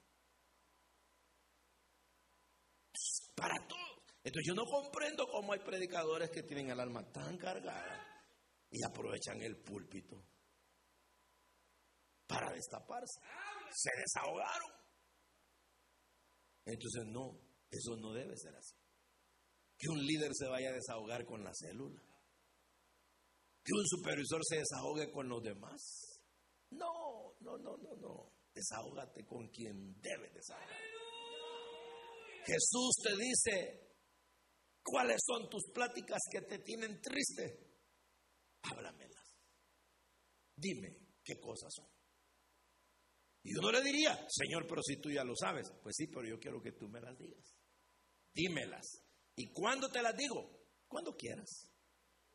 Para todos. Entonces yo no comprendo cómo hay predicadores que tienen el alma tan cargada y aprovechan el púlpito para destaparse. Se desahogaron. Entonces no, eso no debe ser así. Que un líder se vaya a desahogar con la célula. Que un supervisor se desahogue con los demás. No, no, no, no, no. Desahógate con quien debe desahogar. Jesús te dice, ¿cuáles son tus pláticas que te tienen triste? Háblamelas. Dime qué cosas son. Y uno le diría, Señor, pero si tú ya lo sabes, pues sí, pero yo quiero que tú me las digas. Dímelas. ¿Y cuándo te las digo? Cuando quieras.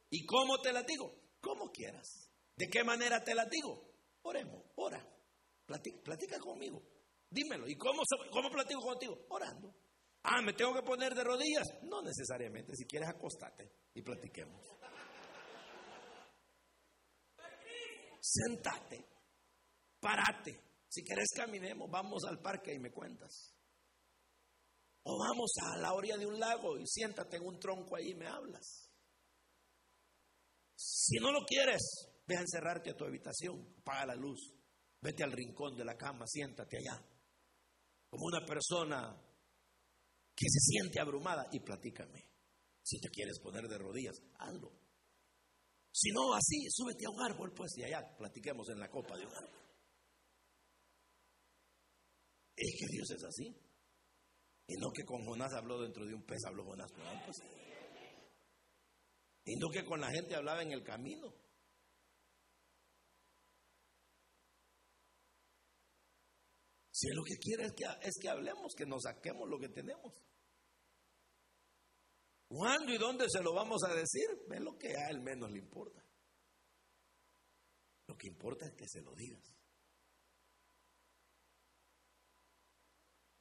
¿Y cómo te las digo? Como quieras. ¿De qué manera te las digo? Oremos, ora. Platica, conmigo. Dímelo. ¿Y cómo, cómo platico contigo? Orando. Ah, ¿me tengo que poner de rodillas? No necesariamente. Si quieres, acostate y platiquemos. Sentate. Parate. Si quieres caminemos, vamos al parque y me cuentas. O vamos a la orilla de un lago y siéntate en un tronco ahí y me hablas. Si no lo quieres, ve a encerrarte a tu habitación, apaga la luz, vete al rincón de la cama, siéntate allá. Como una persona que se siente abrumada y platícame. Si te quieres poner de rodillas, hazlo. Si no, así, súbete a un árbol, pues, y allá platiquemos en la copa de un árbol. Es que Dios es así. Y no que con Jonás habló dentro de un pez, habló Jonás con pues. Y no que con la gente hablaba en el camino. Si lo que quiere es que, es que hablemos, que nos saquemos lo que tenemos. ¿Cuándo y dónde se lo vamos a decir? Ve lo que a él menos le importa. Lo que importa es que se lo digas.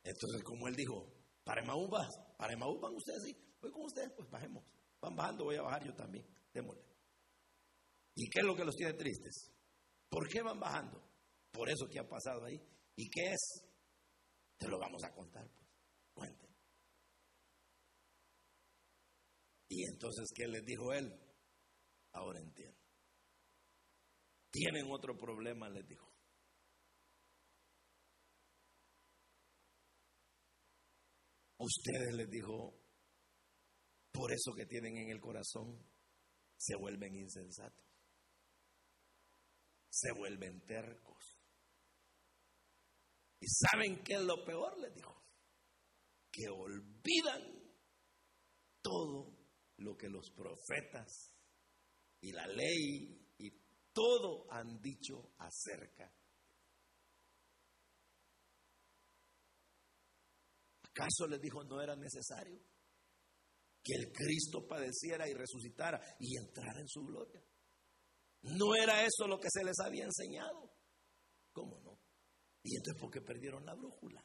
Entonces, como él dijo, para Emaús vas, para Emaús van ustedes, sí, voy con ustedes, pues bajemos. Van bajando, voy a bajar yo también, démosle. ¿Y qué es lo que los tiene tristes? ¿Por qué van bajando? Por eso que ha pasado ahí. ¿Y qué es? Te lo vamos a contar, pues. Cuenten. Y entonces, ¿qué les dijo él? Ahora entiendo. Tienen otro problema, les dijo. Ustedes les dijo, por eso que tienen en el corazón, se vuelven insensatos, se vuelven tercos. ¿Y saben qué es lo peor? Les dijo, que olvidan todo lo que los profetas y la ley y todo han dicho acerca ¿Acaso les dijo no era necesario que el Cristo padeciera y resucitara y entrara en su gloria? ¿No era eso lo que se les había enseñado? ¿Cómo no? ¿Y entonces por qué perdieron la brújula?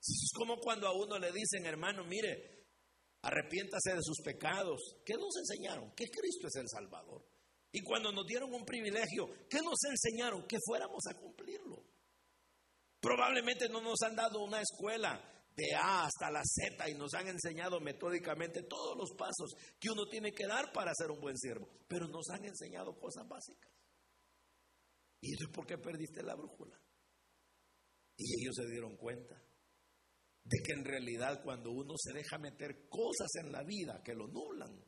Es como cuando a uno le dicen, hermano, mire, arrepiéntase de sus pecados. ¿Qué nos enseñaron? Que Cristo es el Salvador. Y cuando nos dieron un privilegio, ¿qué nos enseñaron? Que fuéramos a cumplirlo. Probablemente no nos han dado una escuela de A hasta la Z y nos han enseñado metódicamente todos los pasos que uno tiene que dar para ser un buen siervo, pero nos han enseñado cosas básicas. ¿Y eso es por qué perdiste la brújula? Y ellos se dieron cuenta de que en realidad cuando uno se deja meter cosas en la vida que lo nublan,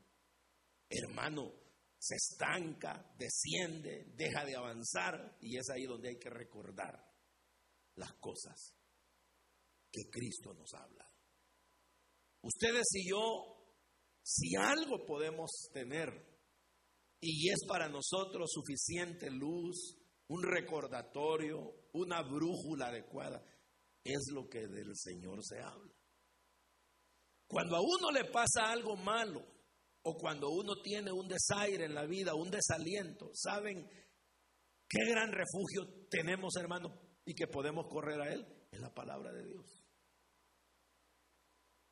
hermano, se estanca, desciende, deja de avanzar y es ahí donde hay que recordar las cosas que Cristo nos habla. Ustedes y yo, si algo podemos tener y es para nosotros suficiente luz, un recordatorio, una brújula adecuada, es lo que del Señor se habla. Cuando a uno le pasa algo malo o cuando uno tiene un desaire en la vida, un desaliento, ¿saben qué gran refugio tenemos, hermano? Y que podemos correr a Él es la palabra de Dios.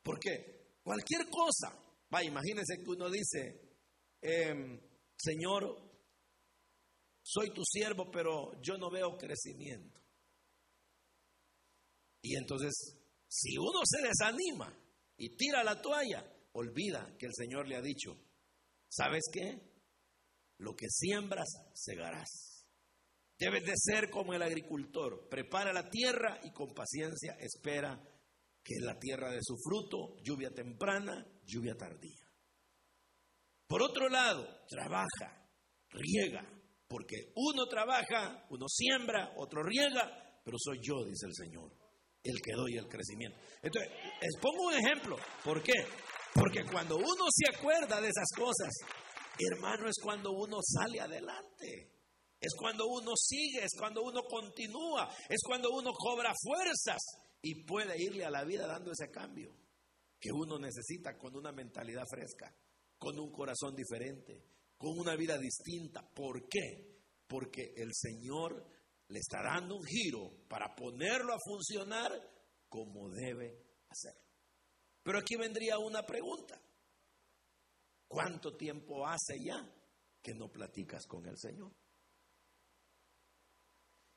¿Por qué? Cualquier cosa, va, imagínense que uno dice, em, Señor, soy tu siervo, pero yo no veo crecimiento. Y entonces, si uno se desanima y tira la toalla, olvida que el Señor le ha dicho, ¿sabes qué? Lo que siembras, segarás. Debes de ser como el agricultor. Prepara la tierra y con paciencia espera que la tierra de su fruto, lluvia temprana, lluvia tardía. Por otro lado, trabaja, riega, porque uno trabaja, uno siembra, otro riega, pero soy yo, dice el Señor, el que doy el crecimiento. Entonces, les pongo un ejemplo. ¿Por qué? Porque cuando uno se acuerda de esas cosas, hermano, es cuando uno sale adelante. Es cuando uno sigue, es cuando uno continúa, es cuando uno cobra fuerzas y puede irle a la vida dando ese cambio que uno necesita con una mentalidad fresca, con un corazón diferente, con una vida distinta. ¿Por qué? Porque el Señor le está dando un giro para ponerlo a funcionar como debe hacerlo. Pero aquí vendría una pregunta. ¿Cuánto tiempo hace ya que no platicas con el Señor?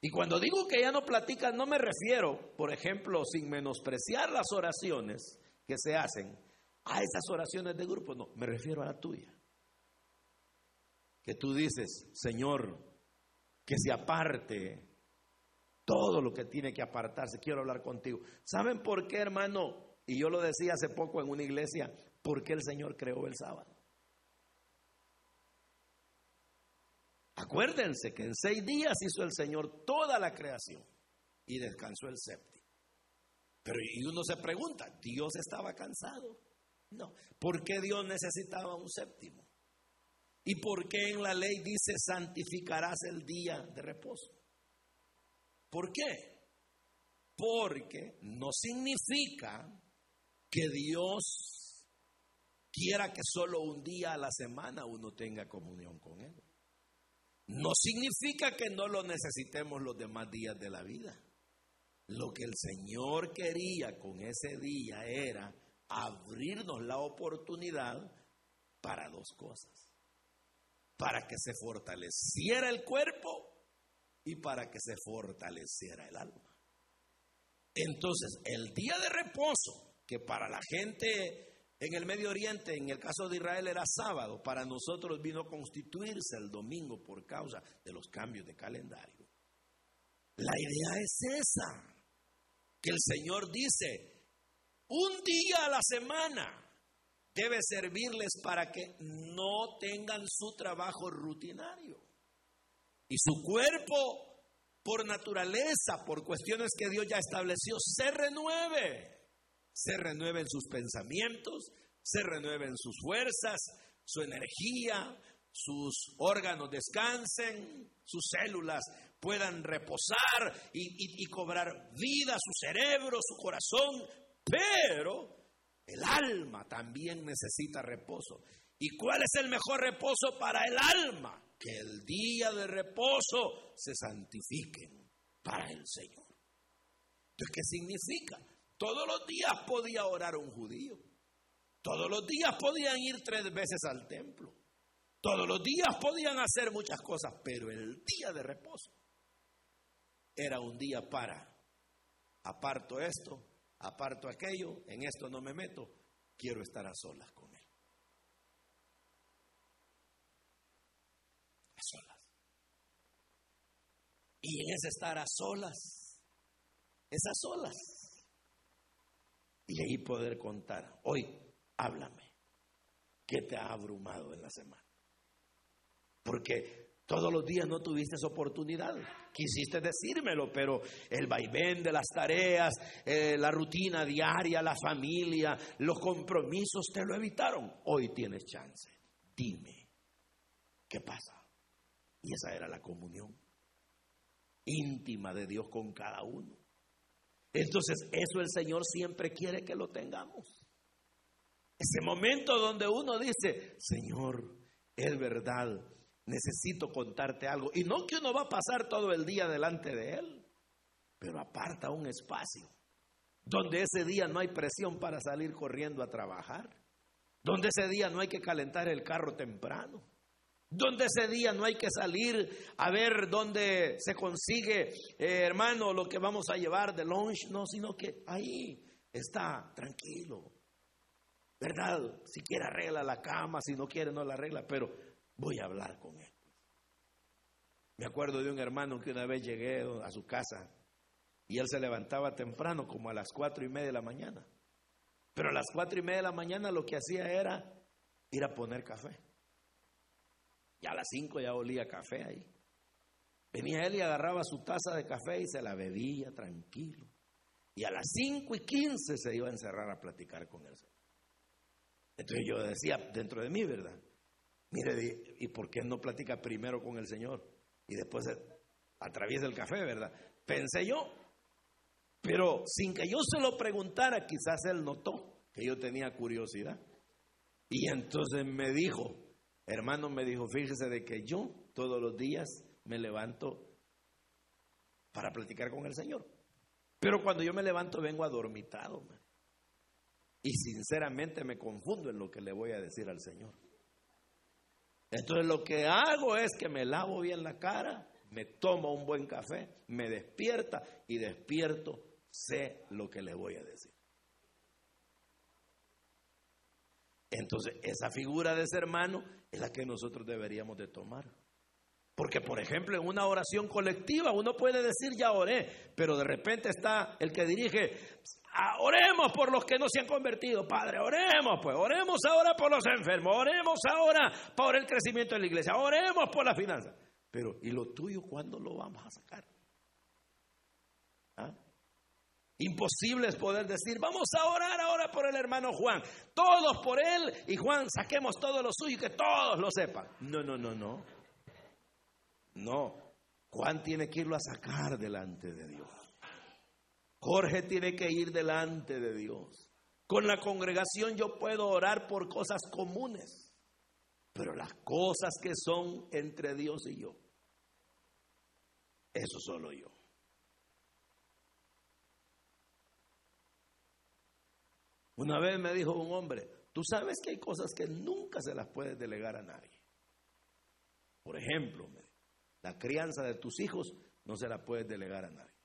Y cuando digo que ya no platican, no me refiero, por ejemplo, sin menospreciar las oraciones que se hacen, a esas oraciones de grupo, no, me refiero a la tuya. Que tú dices, Señor, que se aparte todo lo que tiene que apartarse, quiero hablar contigo. ¿Saben por qué, hermano? Y yo lo decía hace poco en una iglesia, ¿por qué el Señor creó el sábado? Acuérdense que en seis días hizo el Señor toda la creación y descansó el séptimo. Pero y uno se pregunta, ¿Dios estaba cansado? No. ¿Por qué Dios necesitaba un séptimo? ¿Y por qué en la ley dice santificarás el día de reposo? ¿Por qué? Porque no significa que Dios quiera que solo un día a la semana uno tenga comunión con Él. No significa que no lo necesitemos los demás días de la vida. Lo que el Señor quería con ese día era abrirnos la oportunidad para dos cosas. Para que se fortaleciera el cuerpo y para que se fortaleciera el alma. Entonces, el día de reposo, que para la gente en el Medio Oriente, en el caso de Israel, era sábado. Para nosotros vino a constituirse el domingo por causa de los cambios de calendario. La idea es esa, que el Señor dice, un día a la semana debe servirles para que no tengan su trabajo rutinario. Y su cuerpo, por naturaleza, por cuestiones que Dios ya estableció, se renueve se renueven sus pensamientos, se renueven sus fuerzas, su energía, sus órganos descansen, sus células puedan reposar y, cobrar vida, su cerebro, su corazón, pero el alma también necesita reposo. ¿Y cuál es el mejor reposo para el alma? Que el día de reposo se santifiquen para el Señor. Entonces, ¿qué significa? Todos los días podía orar un judío. Todos los días podían ir tres veces al templo. Todos los días podían hacer muchas cosas, pero el día de reposo era un día para. Aparto esto, aparto aquello, en esto no me meto, quiero estar a solas con Él. A solas. Y en ese estar a solas, es a solas. Y ahí poder contar, hoy háblame, ¿qué te ha abrumado en la semana? Porque todos los días no tuviste esa oportunidad. Quisiste decírmelo, pero el vaivén de las tareas, eh, la rutina diaria, la familia, los compromisos te lo evitaron. Hoy tienes chance. Dime, ¿qué pasa? Y esa era la comunión íntima de Dios con cada uno. Entonces, eso el Señor siempre quiere que lo tengamos. Ese momento donde uno dice, Señor, es verdad, necesito contarte algo. Y no que uno va a pasar todo el día delante de Él, pero aparta un espacio donde ese día no hay presión para salir corriendo a trabajar, donde ese día no hay que calentar el carro temprano, donde ese día no hay que salir a ver dónde se consigue, eh, hermano, lo que vamos a llevar de lunch, no, sino que ahí está tranquilo, ¿verdad? Si quiere arregla la cama, si no quiere no la arregla, pero voy a hablar con él. Me acuerdo de un hermano que una vez llegué a su casa y él se levantaba temprano, como a las cuatro y media de la mañana. Pero a las cuatro y media de la mañana lo que hacía era ir a poner café. A las cinco ya olía café ahí. Venía él y agarraba su taza de café y se la bebía tranquilo. Y a las cinco y quince se iba a encerrar a platicar con él. Entonces yo decía dentro de mí, ¿verdad? Mire, ¿y por qué no platica primero con el Señor? Y después atraviesa el café, ¿verdad? Pensé yo. Pero sin que yo se lo preguntara, quizás él notó que yo tenía curiosidad. Y entonces me dijo, hermano, me dijo, fíjese de que yo todos los días me levanto para platicar con el Señor. Pero cuando yo me levanto vengo adormitado. Y sinceramente me confundo en lo que le voy a decir al Señor. Entonces lo que hago es que me lavo bien la cara, me tomo un buen café, me despierta y despierto, sé lo que le voy a decir. Entonces esa figura de ese hermano es la que nosotros deberíamos de tomar. Porque, por ejemplo, en una oración colectiva uno puede decir ya oré, pero de repente está el que dirige, Ah, oremos por los que no se han convertido, Padre, oremos pues, oremos ahora por los enfermos, oremos ahora por el crecimiento de la iglesia, oremos por la finanza. Pero, ¿y lo tuyo cuándo lo vamos a sacar? ¿Ah? Imposible es poder decir, vamos a orar ahora por el hermano Juan, todos por él y Juan, saquemos todo lo suyo y que todos lo sepan. No, no, no, no. No, Juan tiene que irlo a sacar delante de Dios. Jorge tiene que ir delante de Dios. Con la congregación yo puedo orar por cosas comunes, pero las cosas que son entre Dios y yo, eso solo yo. Una vez me dijo un hombre, tú sabes que hay cosas que nunca se las puedes delegar a nadie. Por ejemplo, la crianza de tus hijos no se la puedes delegar a nadie.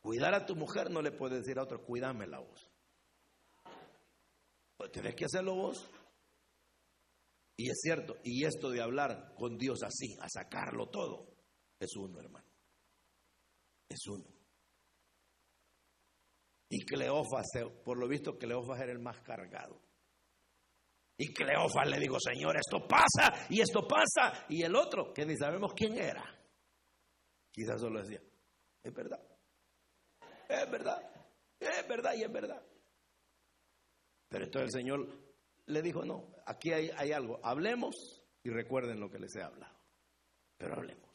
Cuidar a tu mujer no le puedes decir a otro, cuídame la voz. Pues tienes que hacerlo vos. Y es cierto, y esto de hablar con Dios así, a sacarlo todo, es uno, hermano. Es uno. Y Cleofas, por lo visto, Cleofas era el más cargado. Y Cleofas le dijo, Señor, esto pasa y esto pasa. Y el otro, que ni sabemos quién era, quizás solo decía, es verdad. Es verdad, es verdad y es verdad. Pero entonces el Señor le dijo, no, aquí hay, algo, hablemos y recuerden lo que les he hablado. Pero hablemos.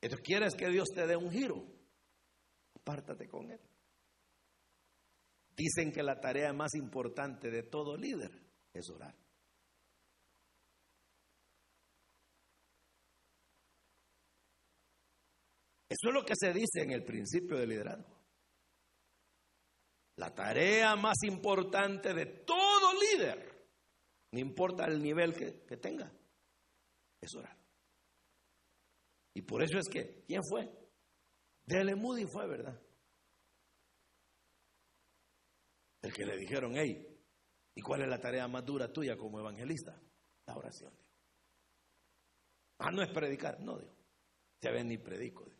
Entonces, ¿quieres que Dios te dé un giro? Apártate con Él. Dicen que la tarea más importante de todo líder es orar. Eso es lo que se dice en el principio del liderazgo. La tarea más importante de todo líder, no importa el nivel que, tenga, es orar. Y por eso es que, ¿quién fue? Dele Moody fue, ¿verdad? El que le dijeron, hey, ¿y cuál es la tarea más dura tuya como evangelista? La oración. Ah, no es predicar, no, Dios. Ya ven, ni predico, Dios.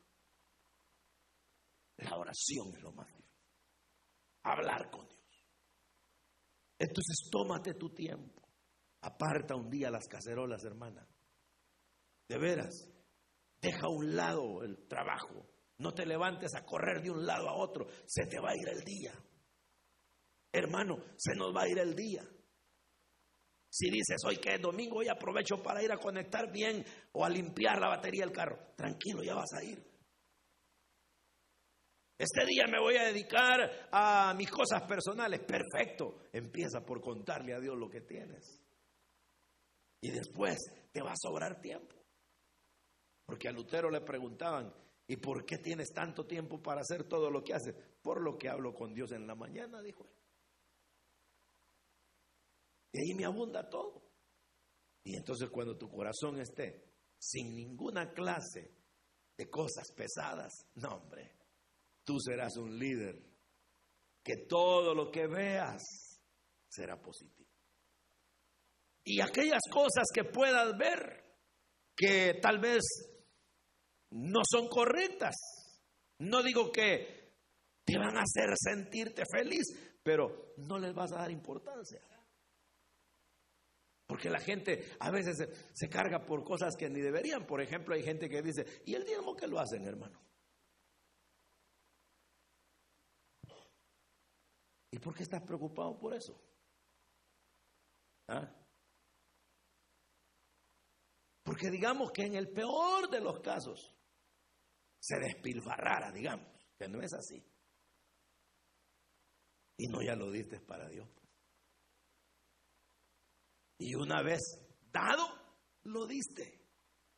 La oración es lo más difícil. Hablar con Dios. Entonces tómate tu tiempo. Aparta un día las cacerolas, hermana. De veras, deja a un lado el trabajo. No te levantes a correr de un lado a otro. Se te va a ir el día. Hermano, se nos va a ir el día. Si dices, hoy que es domingo, hoy aprovecho para ir a conectar bien o a limpiar la batería del carro. Tranquilo, ya vas a ir. Este día me voy a dedicar a mis cosas personales. Perfecto. Empieza por contarle a Dios lo que tienes. Y después te va a sobrar tiempo. Porque a Lutero le preguntaban, ¿y por qué tienes tanto tiempo para hacer todo lo que haces? Por lo que hablo con Dios en la mañana, dijo él. Y ahí me abunda todo. Y entonces cuando tu corazón esté sin ninguna clase de cosas pesadas, no hombre, tú serás un líder que todo lo que veas será positivo. Y aquellas cosas que puedas ver que tal vez no son correctas, no digo que te van a hacer sentirte feliz, pero no les vas a dar importancia. Porque la gente a veces se, carga por cosas que ni deberían. Por ejemplo, hay gente que dice, ¿y el diezmo que lo hacen, hermano? ¿Y por qué estás preocupado por eso? ¿Ah? Porque digamos que en el peor de los casos se despilfarrara, digamos, que no es así. Y no ya lo diste para Dios. Y una vez dado, lo diste.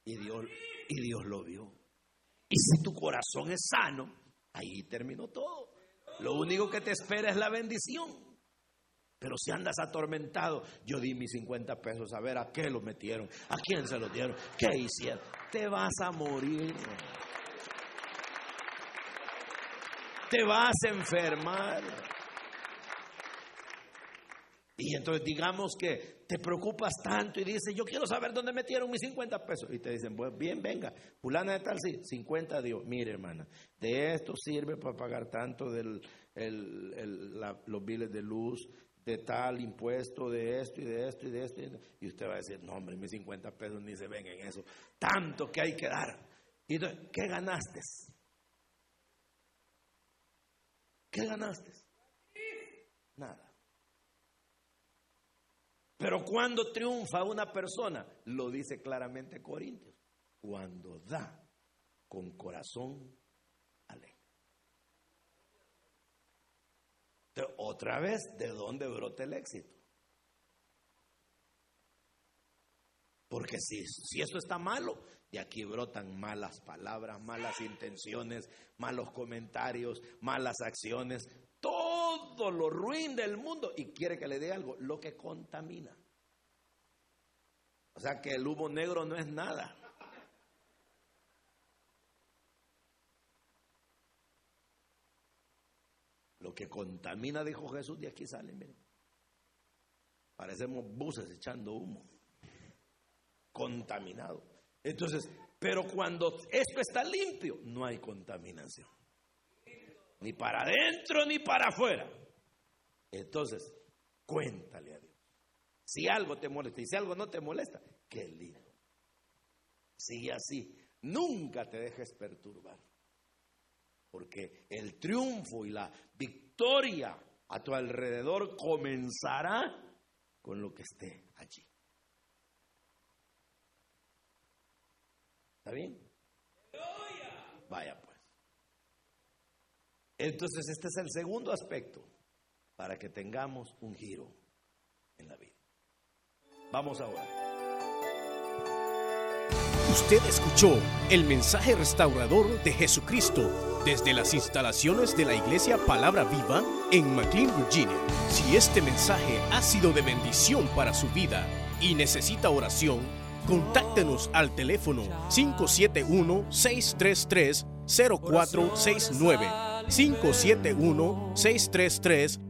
Y Dios, y Dios lo vio. Y si tu corazón es sano, ahí terminó todo. Lo único que te espera es la bendición. Pero si andas atormentado, yo di mis 50 pesos a ver a qué lo metieron, a quién se lo dieron, qué hicieron. Te vas a morir. Te vas a enfermar. Y entonces digamos que te preocupas tanto y dices, yo quiero saber dónde metieron mis 50 pesos. Y te dicen, pues bien, venga, fulana de tal, sí, 50 Dios. Mire, hermana, de esto sirve para pagar tanto de los biles de luz, de tal impuesto, de esto y de esto y de esto. Y usted va a decir, no, hombre, mis 50 pesos ni se ven en eso. Tanto que hay que dar. Y entonces, ¿qué ganaste? ¿Qué ganaste? Nada. Pero cuando triunfa una persona, lo dice claramente Corintios, cuando da con corazón alegre. otra vez, ¿de dónde brota el éxito? Porque si, si eso está malo, de aquí brotan malas palabras, malas intenciones, malos comentarios, malas acciones, lo ruin del mundo y quiere que le dé algo, lo que contamina. O sea que el humo negro no es nada. Lo que contamina, dijo Jesús, de aquí sale, miren. Parecemos buses echando humo. Contaminado. Entonces, pero cuando esto está limpio, no hay contaminación. Ni para adentro ni para afuera. Entonces, cuéntale a Dios. Si algo te molesta y si algo no te molesta, qué lindo. Sigue así. Nunca te dejes perturbar. Porque el triunfo y la victoria a tu alrededor comenzará con lo que esté allí. ¿Está bien? Vaya pues. Entonces este es el segundo aspecto para que tengamos un giro en la vida. Vamos ahora. Usted escuchó el mensaje restaurador de Jesucristo desde las instalaciones de la iglesia Palabra Viva en McLean, Virginia. Si este mensaje ha sido de bendición para su vida y necesita oración, contáctenos al teléfono 571-633-0469. 571-633-0469.